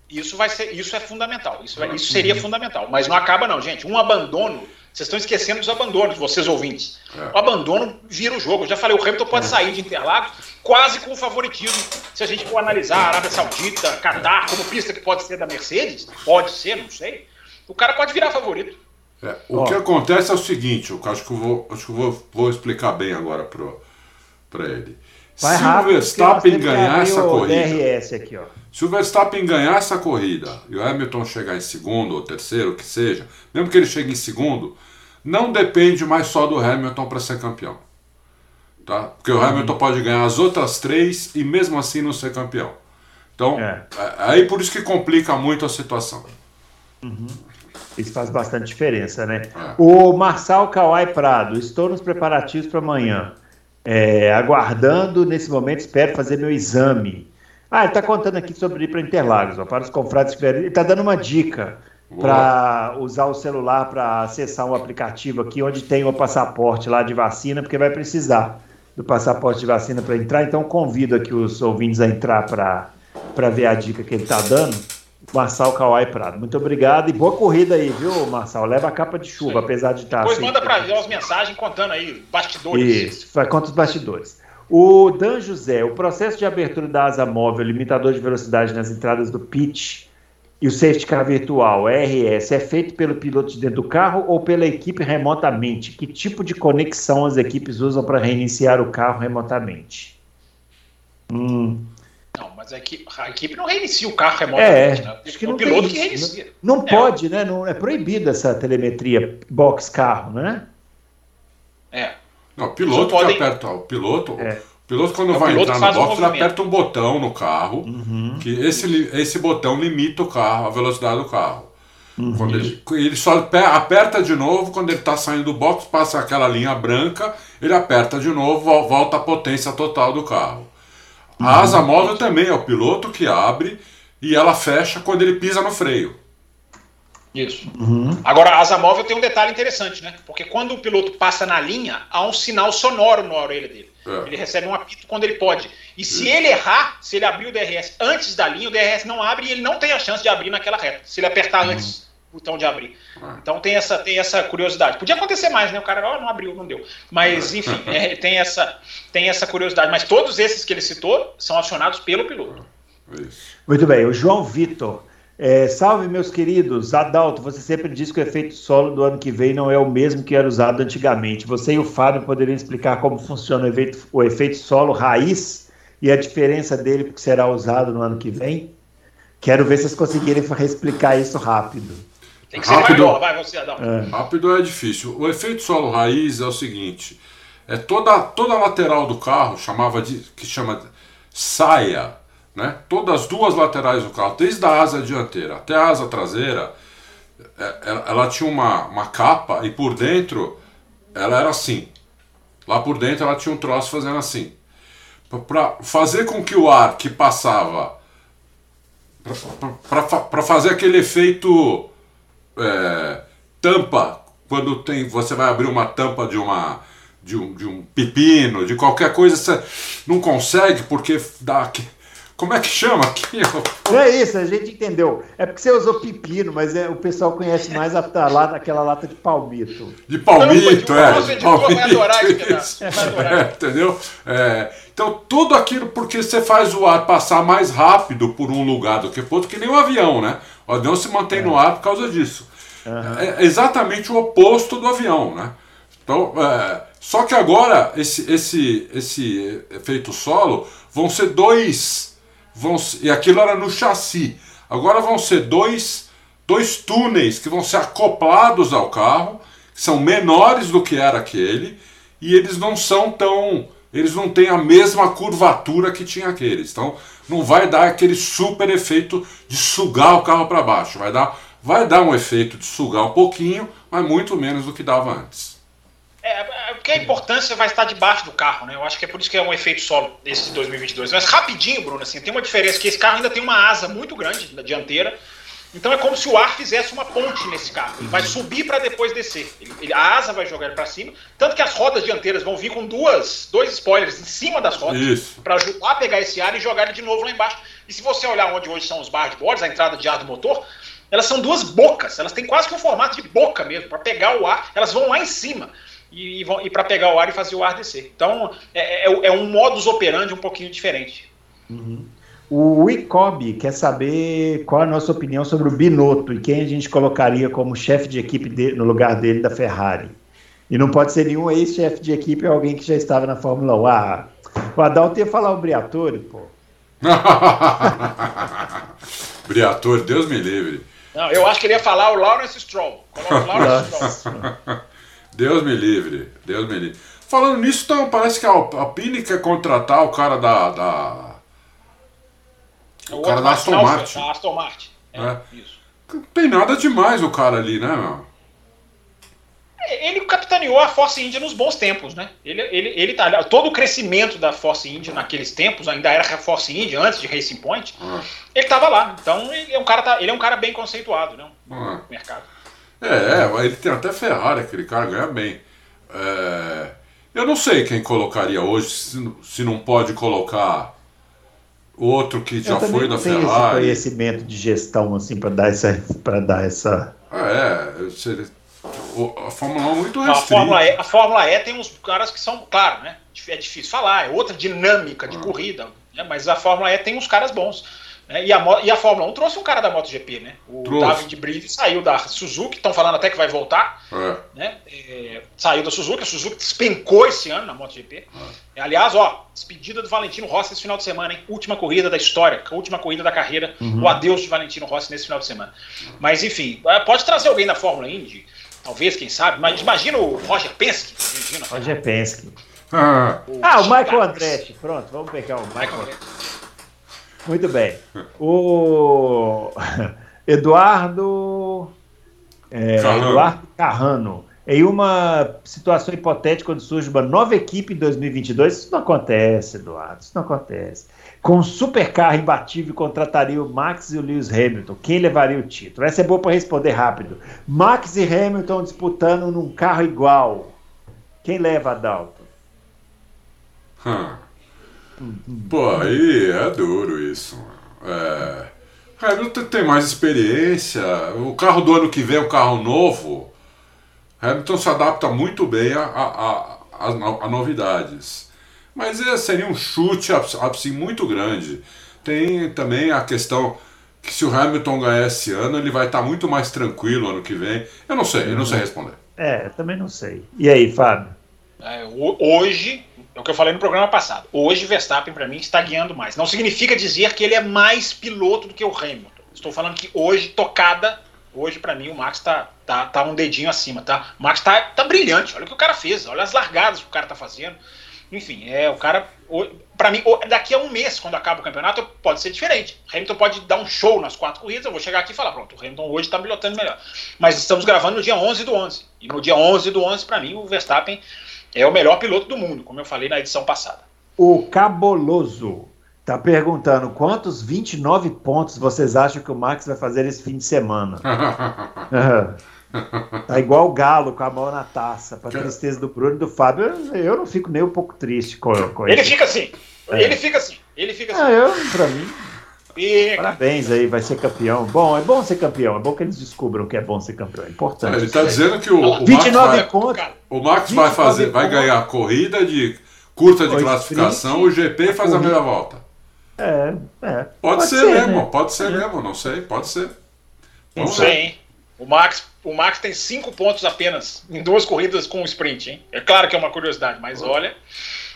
[SPEAKER 3] Isso vai ser, isso é fundamental. Isso, vai, isso seria fundamental. Mas não acaba, não, gente. Um abandono. Vocês estão esquecendo dos abandonos, vocês ouvintes. É. O abandono vira o jogo. Eu já falei, o Hamilton pode é. sair de Interlagos quase com o favoritismo. Se a gente for analisar a Arábia Saudita, Qatar, como pista que pode ser da Mercedes, pode ser, não sei. O cara pode virar favorito.
[SPEAKER 2] É, o que acontece é o seguinte, eu acho que eu vou, acho que eu vou, vou explicar bem agora para ele.
[SPEAKER 1] Vai se rápido, o Verstappen ganhar essa corrida. DRS aqui, ó.
[SPEAKER 2] Se o Verstappen ganhar essa corrida e o Hamilton chegar em segundo ou terceiro, que seja, mesmo que ele chegue em segundo, não depende mais só do Hamilton para ser campeão. Tá? Porque o uhum. Hamilton pode ganhar as outras três e mesmo assim não ser campeão. Então, é. é aí por isso que complica muito a situação.
[SPEAKER 1] Uhum. Isso faz bastante diferença, né? É. O Marçal Kawai Prado, estou nos preparativos para amanhã. É, aguardando, nesse momento, espero fazer meu exame. Ah, ele está contando aqui sobre ir para Interlagos, ó, para os confrades que Ele está dando uma dica para usar o celular para acessar um aplicativo aqui onde tem o passaporte lá de vacina, porque vai precisar do passaporte de vacina para entrar. Então, convido aqui os ouvintes a entrar para ver a dica que ele está dando. Marçal Kawai Prado. Muito obrigado e boa corrida aí, viu, Marçal? Leva a capa de chuva, apesar de estar.
[SPEAKER 3] Depois assim, manda para as mensagens contando aí, bastidores.
[SPEAKER 1] Isso, conta os bastidores. O Dan José, o processo de abertura da asa móvel, limitador de velocidade nas entradas do pitch e o safety car virtual, RS, é feito pelo piloto de dentro do carro ou pela equipe remotamente? Que tipo de conexão as equipes usam para reiniciar o carro remotamente?
[SPEAKER 3] Hum, mas a equipe, a equipe não reinicia o carro remotamente,
[SPEAKER 1] é, né? Acho que não o piloto que reinicia. Não, não é. pode, né? Não, é proibido essa telemetria box-carro, né?
[SPEAKER 2] É. Não, o piloto que podem... aperta. O piloto. É. O piloto, quando é, vai piloto entrar no box, ele aperta um botão no carro. Uhum. Que esse, esse botão limita o carro, a velocidade do carro. Uhum. Quando ele, ele só aperta de novo quando ele está saindo do box, passa aquela linha branca, ele aperta de novo, volta a potência total do carro. A asa móvel também é o piloto que abre e ela fecha quando ele pisa no freio.
[SPEAKER 3] Isso. Uhum. Agora, a asa móvel tem um detalhe interessante, né? Porque quando o piloto passa na linha, há um sinal sonoro na orelha dele. É. Ele recebe um apito quando ele pode. E se ele errar, se ele abrir o DRS antes da linha, o DRS não abre e ele não tem a chance de abrir naquela reta. Se ele apertar uhum. antes botão de abrir. Então tem essa, tem essa curiosidade. Podia acontecer mais, né? O cara oh, não abriu, não deu. Mas, enfim, é, tem, essa, tem essa curiosidade. Mas todos esses que ele citou são acionados pelo piloto.
[SPEAKER 1] Muito bem. O João Vitor. É, salve, meus queridos. Adalto, você sempre diz que o efeito solo do ano que vem não é o mesmo que era usado antigamente. Você e o Fábio poderiam explicar como funciona o efeito, o efeito solo raiz e a diferença dele que será usado no ano que vem? Quero ver se vocês conseguirem explicar isso rápido.
[SPEAKER 2] Tem que ser rápido, maior, vai você, Adalto. É. Rápido é difícil. O efeito solo raiz é o seguinte: é toda, toda a lateral do carro, chamava de, que chama saia, né? Todas as duas laterais do carro, desde a asa dianteira até a asa traseira, é, ela, ela tinha uma, uma capa e por dentro ela era assim. Lá por dentro ela tinha um troço fazendo assim. Para fazer com que o ar que passava. Para fazer aquele efeito é, tampa, quando tem, você vai abrir uma tampa de uma de um, de um pepino, de qualquer coisa, você não consegue porque dá como é que chama aqui?
[SPEAKER 1] Não é isso, a gente entendeu. É porque você usou pepino, mas é, o pessoal conhece mais a, a lata, aquela lata de palmito.
[SPEAKER 2] De palmito, é. De palmito, isso, é, entendeu? É, então, tudo aquilo porque você faz o ar passar mais rápido por um lugar do que por outro, que nem o um avião, né? O avião se mantém é. no ar por causa disso. Uhum. É exatamente o oposto do avião, né? Então, é, só que agora esse, esse, esse efeito solo vão ser dois. Vão, e aquilo era no chassi. Agora vão ser dois, dois túneis que vão ser acoplados ao carro, que são menores do que era aquele, e eles não são tão. Eles não têm a mesma curvatura que tinha aqueles. Então não vai dar aquele super efeito de sugar o carro para baixo. Vai dar, vai dar um efeito de sugar um pouquinho, mas muito menos do que dava antes.
[SPEAKER 3] É, é, porque a importância vai estar debaixo do carro, né? Eu acho que é por isso que é um efeito solo esse de 2022. Mas rapidinho, Bruno, assim, tem uma diferença que esse carro ainda tem uma asa muito grande na dianteira. Então é como se o ar fizesse uma ponte nesse carro. Ele vai subir para depois descer. Ele, ele, a asa vai jogar ele para cima. Tanto que as rodas dianteiras vão vir com duas, dois spoilers em cima das rodas para ajudar a pegar esse ar e jogar ele de novo lá embaixo. E se você olhar onde hoje são os barboards, a entrada de ar do motor, elas são duas bocas. Elas têm quase que um formato de boca mesmo para pegar o ar. Elas vão lá em cima e, e, e para pegar o ar e fazer o ar descer. Então é, é, é um modus operandi um pouquinho diferente.
[SPEAKER 1] Uhum. O Icob quer saber qual a nossa opinião sobre o Binotto e quem a gente colocaria como chefe de equipe de, no lugar dele da Ferrari. E não pode ser nenhum ex-chefe de equipe ou alguém que já estava na Fórmula 1. Ah, o Adalto ia falar o Briatore, pô.
[SPEAKER 2] Briatore, Deus me livre.
[SPEAKER 3] Não, eu acho que ele ia falar o Lawrence Stroll. Coloca o Lawrence Stroll.
[SPEAKER 2] Deus me livre, Deus me livre. Falando nisso, então, parece que a Alpine quer contratar o cara da. da...
[SPEAKER 3] O, o cara da Aston Martin. Da Aston Martin. É, é. Isso.
[SPEAKER 2] Não tem nada demais o cara ali, né, meu?
[SPEAKER 3] É, ele capitaneou a Force India nos bons tempos, né? Ele, ele, ele tá, todo o crescimento da Force India naqueles tempos, ainda era a Force India antes de Racing Point, ah. ele estava lá. Então ele é um cara, tá, ele é um cara bem conceituado, né? No ah. mercado.
[SPEAKER 2] É, é, ele tem até Ferrari, aquele cara ganha bem. É, eu não sei quem colocaria hoje, se, se não pode colocar outro que já foi da Ferrari. Esse
[SPEAKER 1] conhecimento de gestão assim para dar essa para dar essa.
[SPEAKER 2] É, seria, a Fórmula 1 é muito restrita.
[SPEAKER 3] A Fórmula, e, a Fórmula E tem uns caras que são, claro, né? É difícil falar, é outra dinâmica de ah. corrida, né, mas a Fórmula E tem uns caras bons. Né? E, a, e a Fórmula 1 trouxe um cara da MotoGP, né? O trouxe. David Bride saiu da Suzuki, estão falando até que vai voltar. É. Né? É, saiu da Suzuki, a Suzuki despencou esse ano na MotoGP. É. Aliás, ó, despedida do Valentino Rossi esse final de semana, hein? Última corrida da história, última corrida da carreira, uhum. o adeus de Valentino Rossi nesse final de semana. Mas enfim, é, pode trazer alguém da Fórmula Indy, talvez, quem sabe, mas imagina o Roger Penske. Imagina,
[SPEAKER 1] Roger Penske. Ah, o, ah, o Michael Andretti, pronto, vamos pegar o Michael, Michael Andretti. Muito bem. O Eduardo. É, Eduardo Carrano. Em uma situação hipotética, quando surge uma nova equipe em 2022, isso não acontece, Eduardo, isso não acontece. Com um supercarro imbatível, contrataria o Max e o Lewis Hamilton. Quem levaria o título? Essa é boa para responder rápido. Max e Hamilton disputando num carro igual. Quem leva, Adalto?
[SPEAKER 2] Hum. Pô, aí é duro isso. É. Hamilton tem mais experiência. O carro do ano que vem é um carro novo. Hamilton se adapta muito bem a, a, a, a novidades. Mas é, seria um chute assim, muito grande. Tem também a questão que se o Hamilton ganhar esse ano, ele vai estar muito mais tranquilo ano que vem. Eu não sei, eu não sei uhum. responder.
[SPEAKER 1] É, também não sei. E aí, Fábio?
[SPEAKER 3] É, hoje, é o que eu falei no programa passado. Hoje, Verstappen, para mim, está guiando mais. Não significa dizer que ele é mais piloto do que o Hamilton. Estou falando que hoje, tocada, hoje, para mim, o Max tá, tá, tá um dedinho acima, tá? O Max tá, tá brilhante. Olha o que o cara fez, olha as largadas que o cara tá fazendo. Enfim, é o cara. Para mim, daqui a um mês, quando acaba o campeonato, pode ser diferente. O Hamilton pode dar um show nas quatro corridas. Eu vou chegar aqui e falar: pronto, o Hamilton hoje está pilotando melhor. Mas estamos gravando no dia 11 do 11. E no dia 11 do 11, para mim, o Verstappen é o melhor piloto do mundo, como eu falei na edição passada.
[SPEAKER 1] O Caboloso está perguntando quantos 29 pontos vocês acham que o Max vai fazer esse fim de semana? tá igual o Galo com a mão na taça, para tristeza do Bruno e do Fábio. Eu não fico nem um pouco triste com, com
[SPEAKER 3] ele. Ele fica assim. É. Ele fica assim. Ele fica assim. Ah,
[SPEAKER 1] eu, para mim, Parabéns aí, vai ser campeão. Bom, é bom ser campeão. É bom que eles descubram que é bom ser campeão. É importante.
[SPEAKER 2] Ele está dizendo que o, o
[SPEAKER 1] 29 Max, vai,
[SPEAKER 2] o Max vai fazer, vai ganhar a corrida de curta de classificação, o GP faz a meia volta.
[SPEAKER 1] É, é.
[SPEAKER 2] Pode, pode ser, ser, mesmo, né? pode ser é. mesmo, não sei, pode ser.
[SPEAKER 3] Vamos não sei, hein? O Max, o Max tem cinco pontos apenas em duas corridas com o sprint, hein? É claro que é uma curiosidade, mas olha,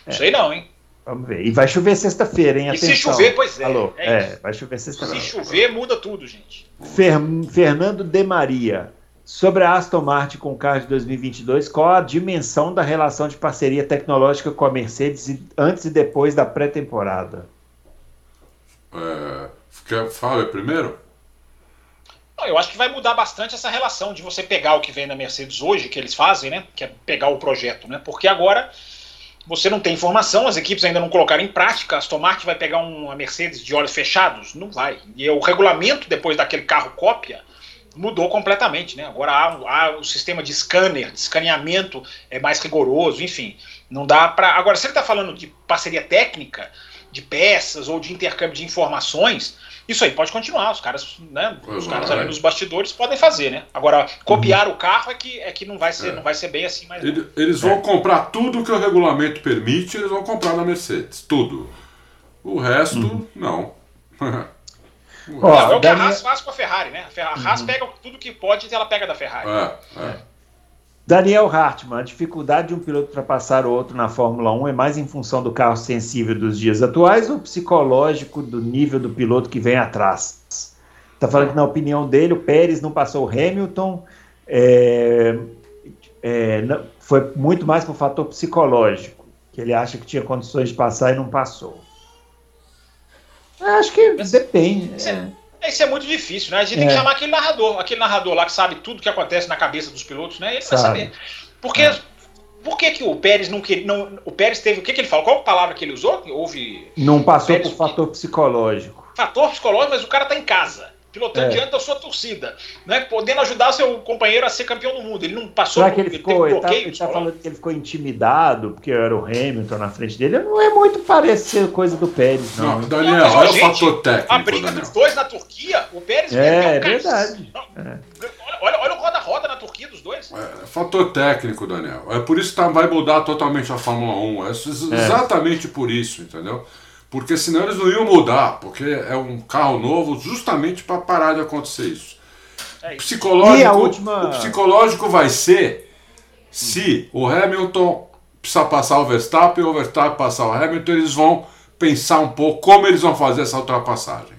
[SPEAKER 3] não sei não, hein?
[SPEAKER 1] Vamos ver. E vai chover sexta-feira, hein?
[SPEAKER 3] Atenção. E se chover, pois é.
[SPEAKER 1] Alô, é, é vai chover sexta-feira.
[SPEAKER 3] Se chover, muda tudo, gente.
[SPEAKER 1] Fer Fernando de Maria. Sobre a Aston Martin com o carro de 2022, qual a dimensão da relação de parceria tecnológica com a Mercedes antes e depois da pré-temporada?
[SPEAKER 2] É, fala primeiro?
[SPEAKER 3] Eu acho que vai mudar bastante essa relação de você pegar o que vem na Mercedes hoje, que eles fazem, né? Que é pegar o projeto, né? Porque agora você não tem informação, as equipes ainda não colocaram em prática. A Aston Martin vai pegar uma Mercedes de olhos fechados? Não vai. E o regulamento depois daquele carro cópia mudou completamente, né? Agora há, há o sistema de scanner, de escaneamento é mais rigoroso, enfim. Não dá para. Agora, se ele está falando de parceria técnica, de peças ou de intercâmbio de informações, isso aí pode continuar. Os caras, né? Os caras ali nos bastidores podem fazer, né? Agora, copiar uhum. o carro é que, é que não vai ser, é. não vai ser bem assim, mas.
[SPEAKER 2] Eles, eles vão é. comprar tudo que o regulamento permite, eles vão comprar na Mercedes. Tudo. O resto, uhum. não.
[SPEAKER 3] Ó, é o que a Haas faz com a Ferrari, né? A Haas uhum. pega tudo que pode e ela pega da Ferrari. É, é.
[SPEAKER 1] Daniel Hartmann, a dificuldade de um piloto ultrapassar o outro na Fórmula 1 é mais em função do carro sensível dos dias atuais ou psicológico do nível do piloto que vem atrás? Está falando que, na opinião dele, o Pérez não passou o Hamilton, é, é, foi muito mais por fator psicológico, que ele acha que tinha condições de passar e não passou. Acho que Mas, depende.
[SPEAKER 3] É, é, isso é muito difícil, né? A gente é. tem que chamar aquele narrador, aquele narrador lá que sabe tudo que acontece na cabeça dos pilotos, né? Ele sabe. vai saber. Porque. É. Por que, que o Pérez não queria. Não, o Pérez teve. O que, que ele falou? Qual palavra que ele usou? Houve.
[SPEAKER 1] Não passou por fator psicológico.
[SPEAKER 3] Fator psicológico, mas o cara tá em casa pilotando é. diante da sua torcida, né? podendo ajudar seu companheiro a ser campeão do mundo. Ele não passou
[SPEAKER 1] Será que ele ficou, ele, tá, ele tá falando que ele ficou intimidado porque era o Hamilton na frente dele. Não é muito parecer coisa do Pérez, não.
[SPEAKER 2] não Daniel, não, olha o fator técnico.
[SPEAKER 3] A briga
[SPEAKER 2] Daniel.
[SPEAKER 3] dos dois na Turquia, o Pérez
[SPEAKER 1] é, é verdade.
[SPEAKER 3] É. Olha, olha o roda-roda na Turquia dos dois.
[SPEAKER 2] É, fator técnico, Daniel. É por isso que tá, vai mudar totalmente a Fórmula 1. É, é exatamente por isso, entendeu? Porque senão eles não iam mudar, porque é um carro novo justamente para parar de acontecer isso. É isso. Psicológico, última... O psicológico vai ser se o Hamilton precisa passar o Verstappen ou o Verstappen passar o Hamilton, eles vão pensar um pouco como eles vão fazer essa ultrapassagem.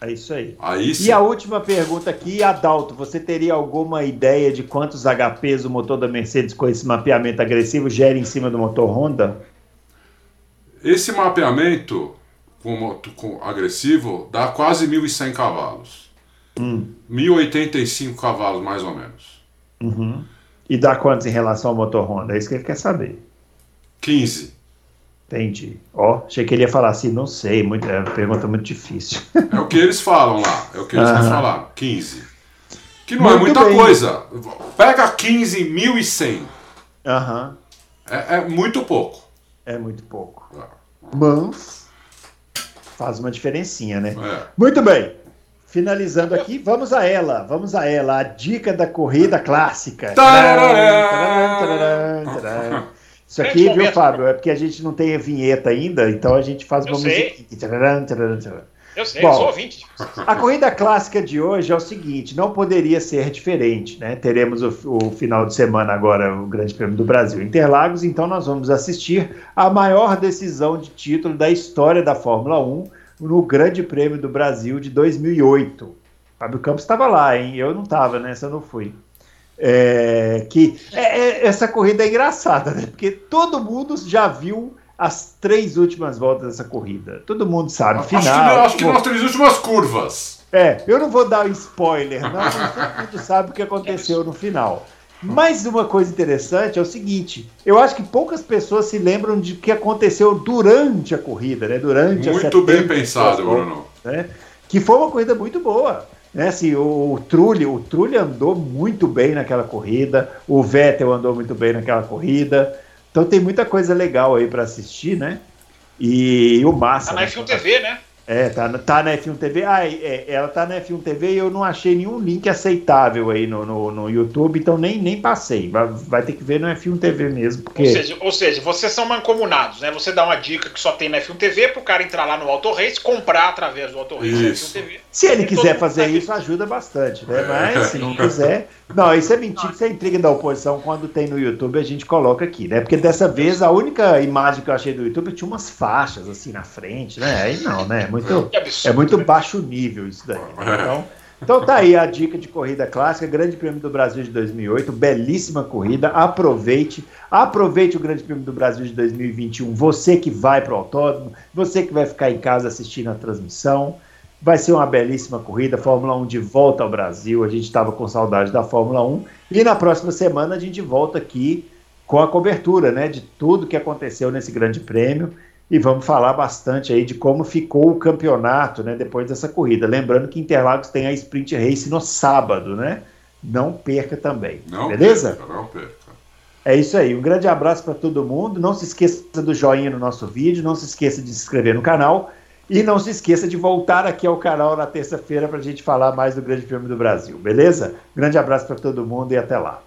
[SPEAKER 1] É isso aí.
[SPEAKER 2] aí
[SPEAKER 1] e a última pergunta aqui, Adalto, você teria alguma ideia de quantos HPs o motor da Mercedes com esse mapeamento agressivo gera em cima do motor Honda?
[SPEAKER 2] Esse mapeamento com, com agressivo dá quase 1.100 cavalos. Hum. 1.085 cavalos, mais ou menos.
[SPEAKER 1] Uhum. E dá quantos em relação ao motor Honda? É isso que ele quer saber.
[SPEAKER 2] 15.
[SPEAKER 1] Entendi. Ó, oh, achei que ele ia falar assim, não sei, muito, é uma pergunta muito difícil.
[SPEAKER 2] É o que eles falam lá, é o que eles uhum. falar, 15. Que não é muito é muita bem. coisa. Pega 15.100.
[SPEAKER 1] Aham. Uhum.
[SPEAKER 2] É, é muito pouco.
[SPEAKER 1] É muito pouco. Mas faz uma diferencinha, né? É. Muito bem. Finalizando aqui, vamos a ela, vamos a ela, a dica da corrida clássica. Isso aqui, viu, Fábio? É porque a gente não tem a vinheta ainda, então a gente faz uma
[SPEAKER 3] música. Eu sei, Bom, eu sou ouvinte.
[SPEAKER 1] A corrida clássica de hoje é o seguinte: não poderia ser diferente, né? Teremos o, o, final de semana agora, o Grande Prêmio do Brasil Interlagos, então nós vamos assistir a maior decisão de título da história da Fórmula 1 no Grande Prêmio do Brasil de 2008. Fábio Campos estava lá, hein? Eu não estava, né? eu não fui. É, que é, é, essa corrida é engraçada, né? Porque todo mundo já viu as três últimas voltas dessa corrida. Todo mundo sabe. Final. Acho
[SPEAKER 2] que, acho que nas três últimas curvas.
[SPEAKER 1] É, eu não vou dar um spoiler, não, todo mundo sabe o que aconteceu no final. Mas uma coisa interessante é o seguinte: eu acho que poucas pessoas se lembram de o que aconteceu durante a corrida, né? Durante
[SPEAKER 2] muito bem pensado, Bruno.
[SPEAKER 1] Né? Que foi uma corrida muito boa. Né, assim, o, o Trulli, o Trulli andou muito bem naquela corrida, o Vettel andou muito bem naquela corrida. Então tem muita coisa legal aí para assistir, né? E, e o Massa.
[SPEAKER 3] Tá na
[SPEAKER 1] né?
[SPEAKER 3] F1 TV, né?
[SPEAKER 1] É, tá, tá na F1 TV. Ah, é, ela tá na F1 TV e eu não achei nenhum link aceitável aí no, no, no YouTube, então nem, nem passei. Vai, vai, ter que ver no F1 TV mesmo. Porque...
[SPEAKER 3] Ou, seja, ou seja, vocês são mancomunados, né? Você dá uma dica que só tem na F1 TV pro cara entrar lá no Auto Race, comprar através do Auto Race
[SPEAKER 1] F1 TV. Se ele quiser fazer isso, ajuda bastante, né? Mas se não quiser. Não, isso é mentira, isso é intriga da oposição. Quando tem no YouTube, a gente coloca aqui, né? Porque dessa vez a única imagem que eu achei do YouTube tinha umas faixas assim na frente, né? Aí não, né? muito, é muito baixo nível isso daí. Né? Então, então tá aí a dica de corrida clássica, Grande Prêmio do Brasil de 2008, belíssima corrida, aproveite, aproveite o Grande Prêmio do Brasil de 2021, você que vai para o autódromo, você que vai ficar em casa assistindo a transmissão, vai ser uma belíssima corrida, Fórmula 1 de volta ao Brasil, a gente estava com saudade da Fórmula 1, e na próxima semana a gente volta aqui com a cobertura, né, de tudo que aconteceu nesse Grande Prêmio, e vamos falar bastante aí de como ficou o campeonato, né, depois dessa corrida. Lembrando que Interlagos tem a Sprint Race no sábado, né? Não perca também. Não beleza? Perca, não perca. É isso aí. Um grande abraço para todo mundo. Não se esqueça do joinha no nosso vídeo, não se esqueça de se inscrever no canal e não se esqueça de voltar aqui ao canal na terça-feira para a gente falar mais do Grande Prêmio do Brasil, beleza? Grande abraço para todo mundo e até lá.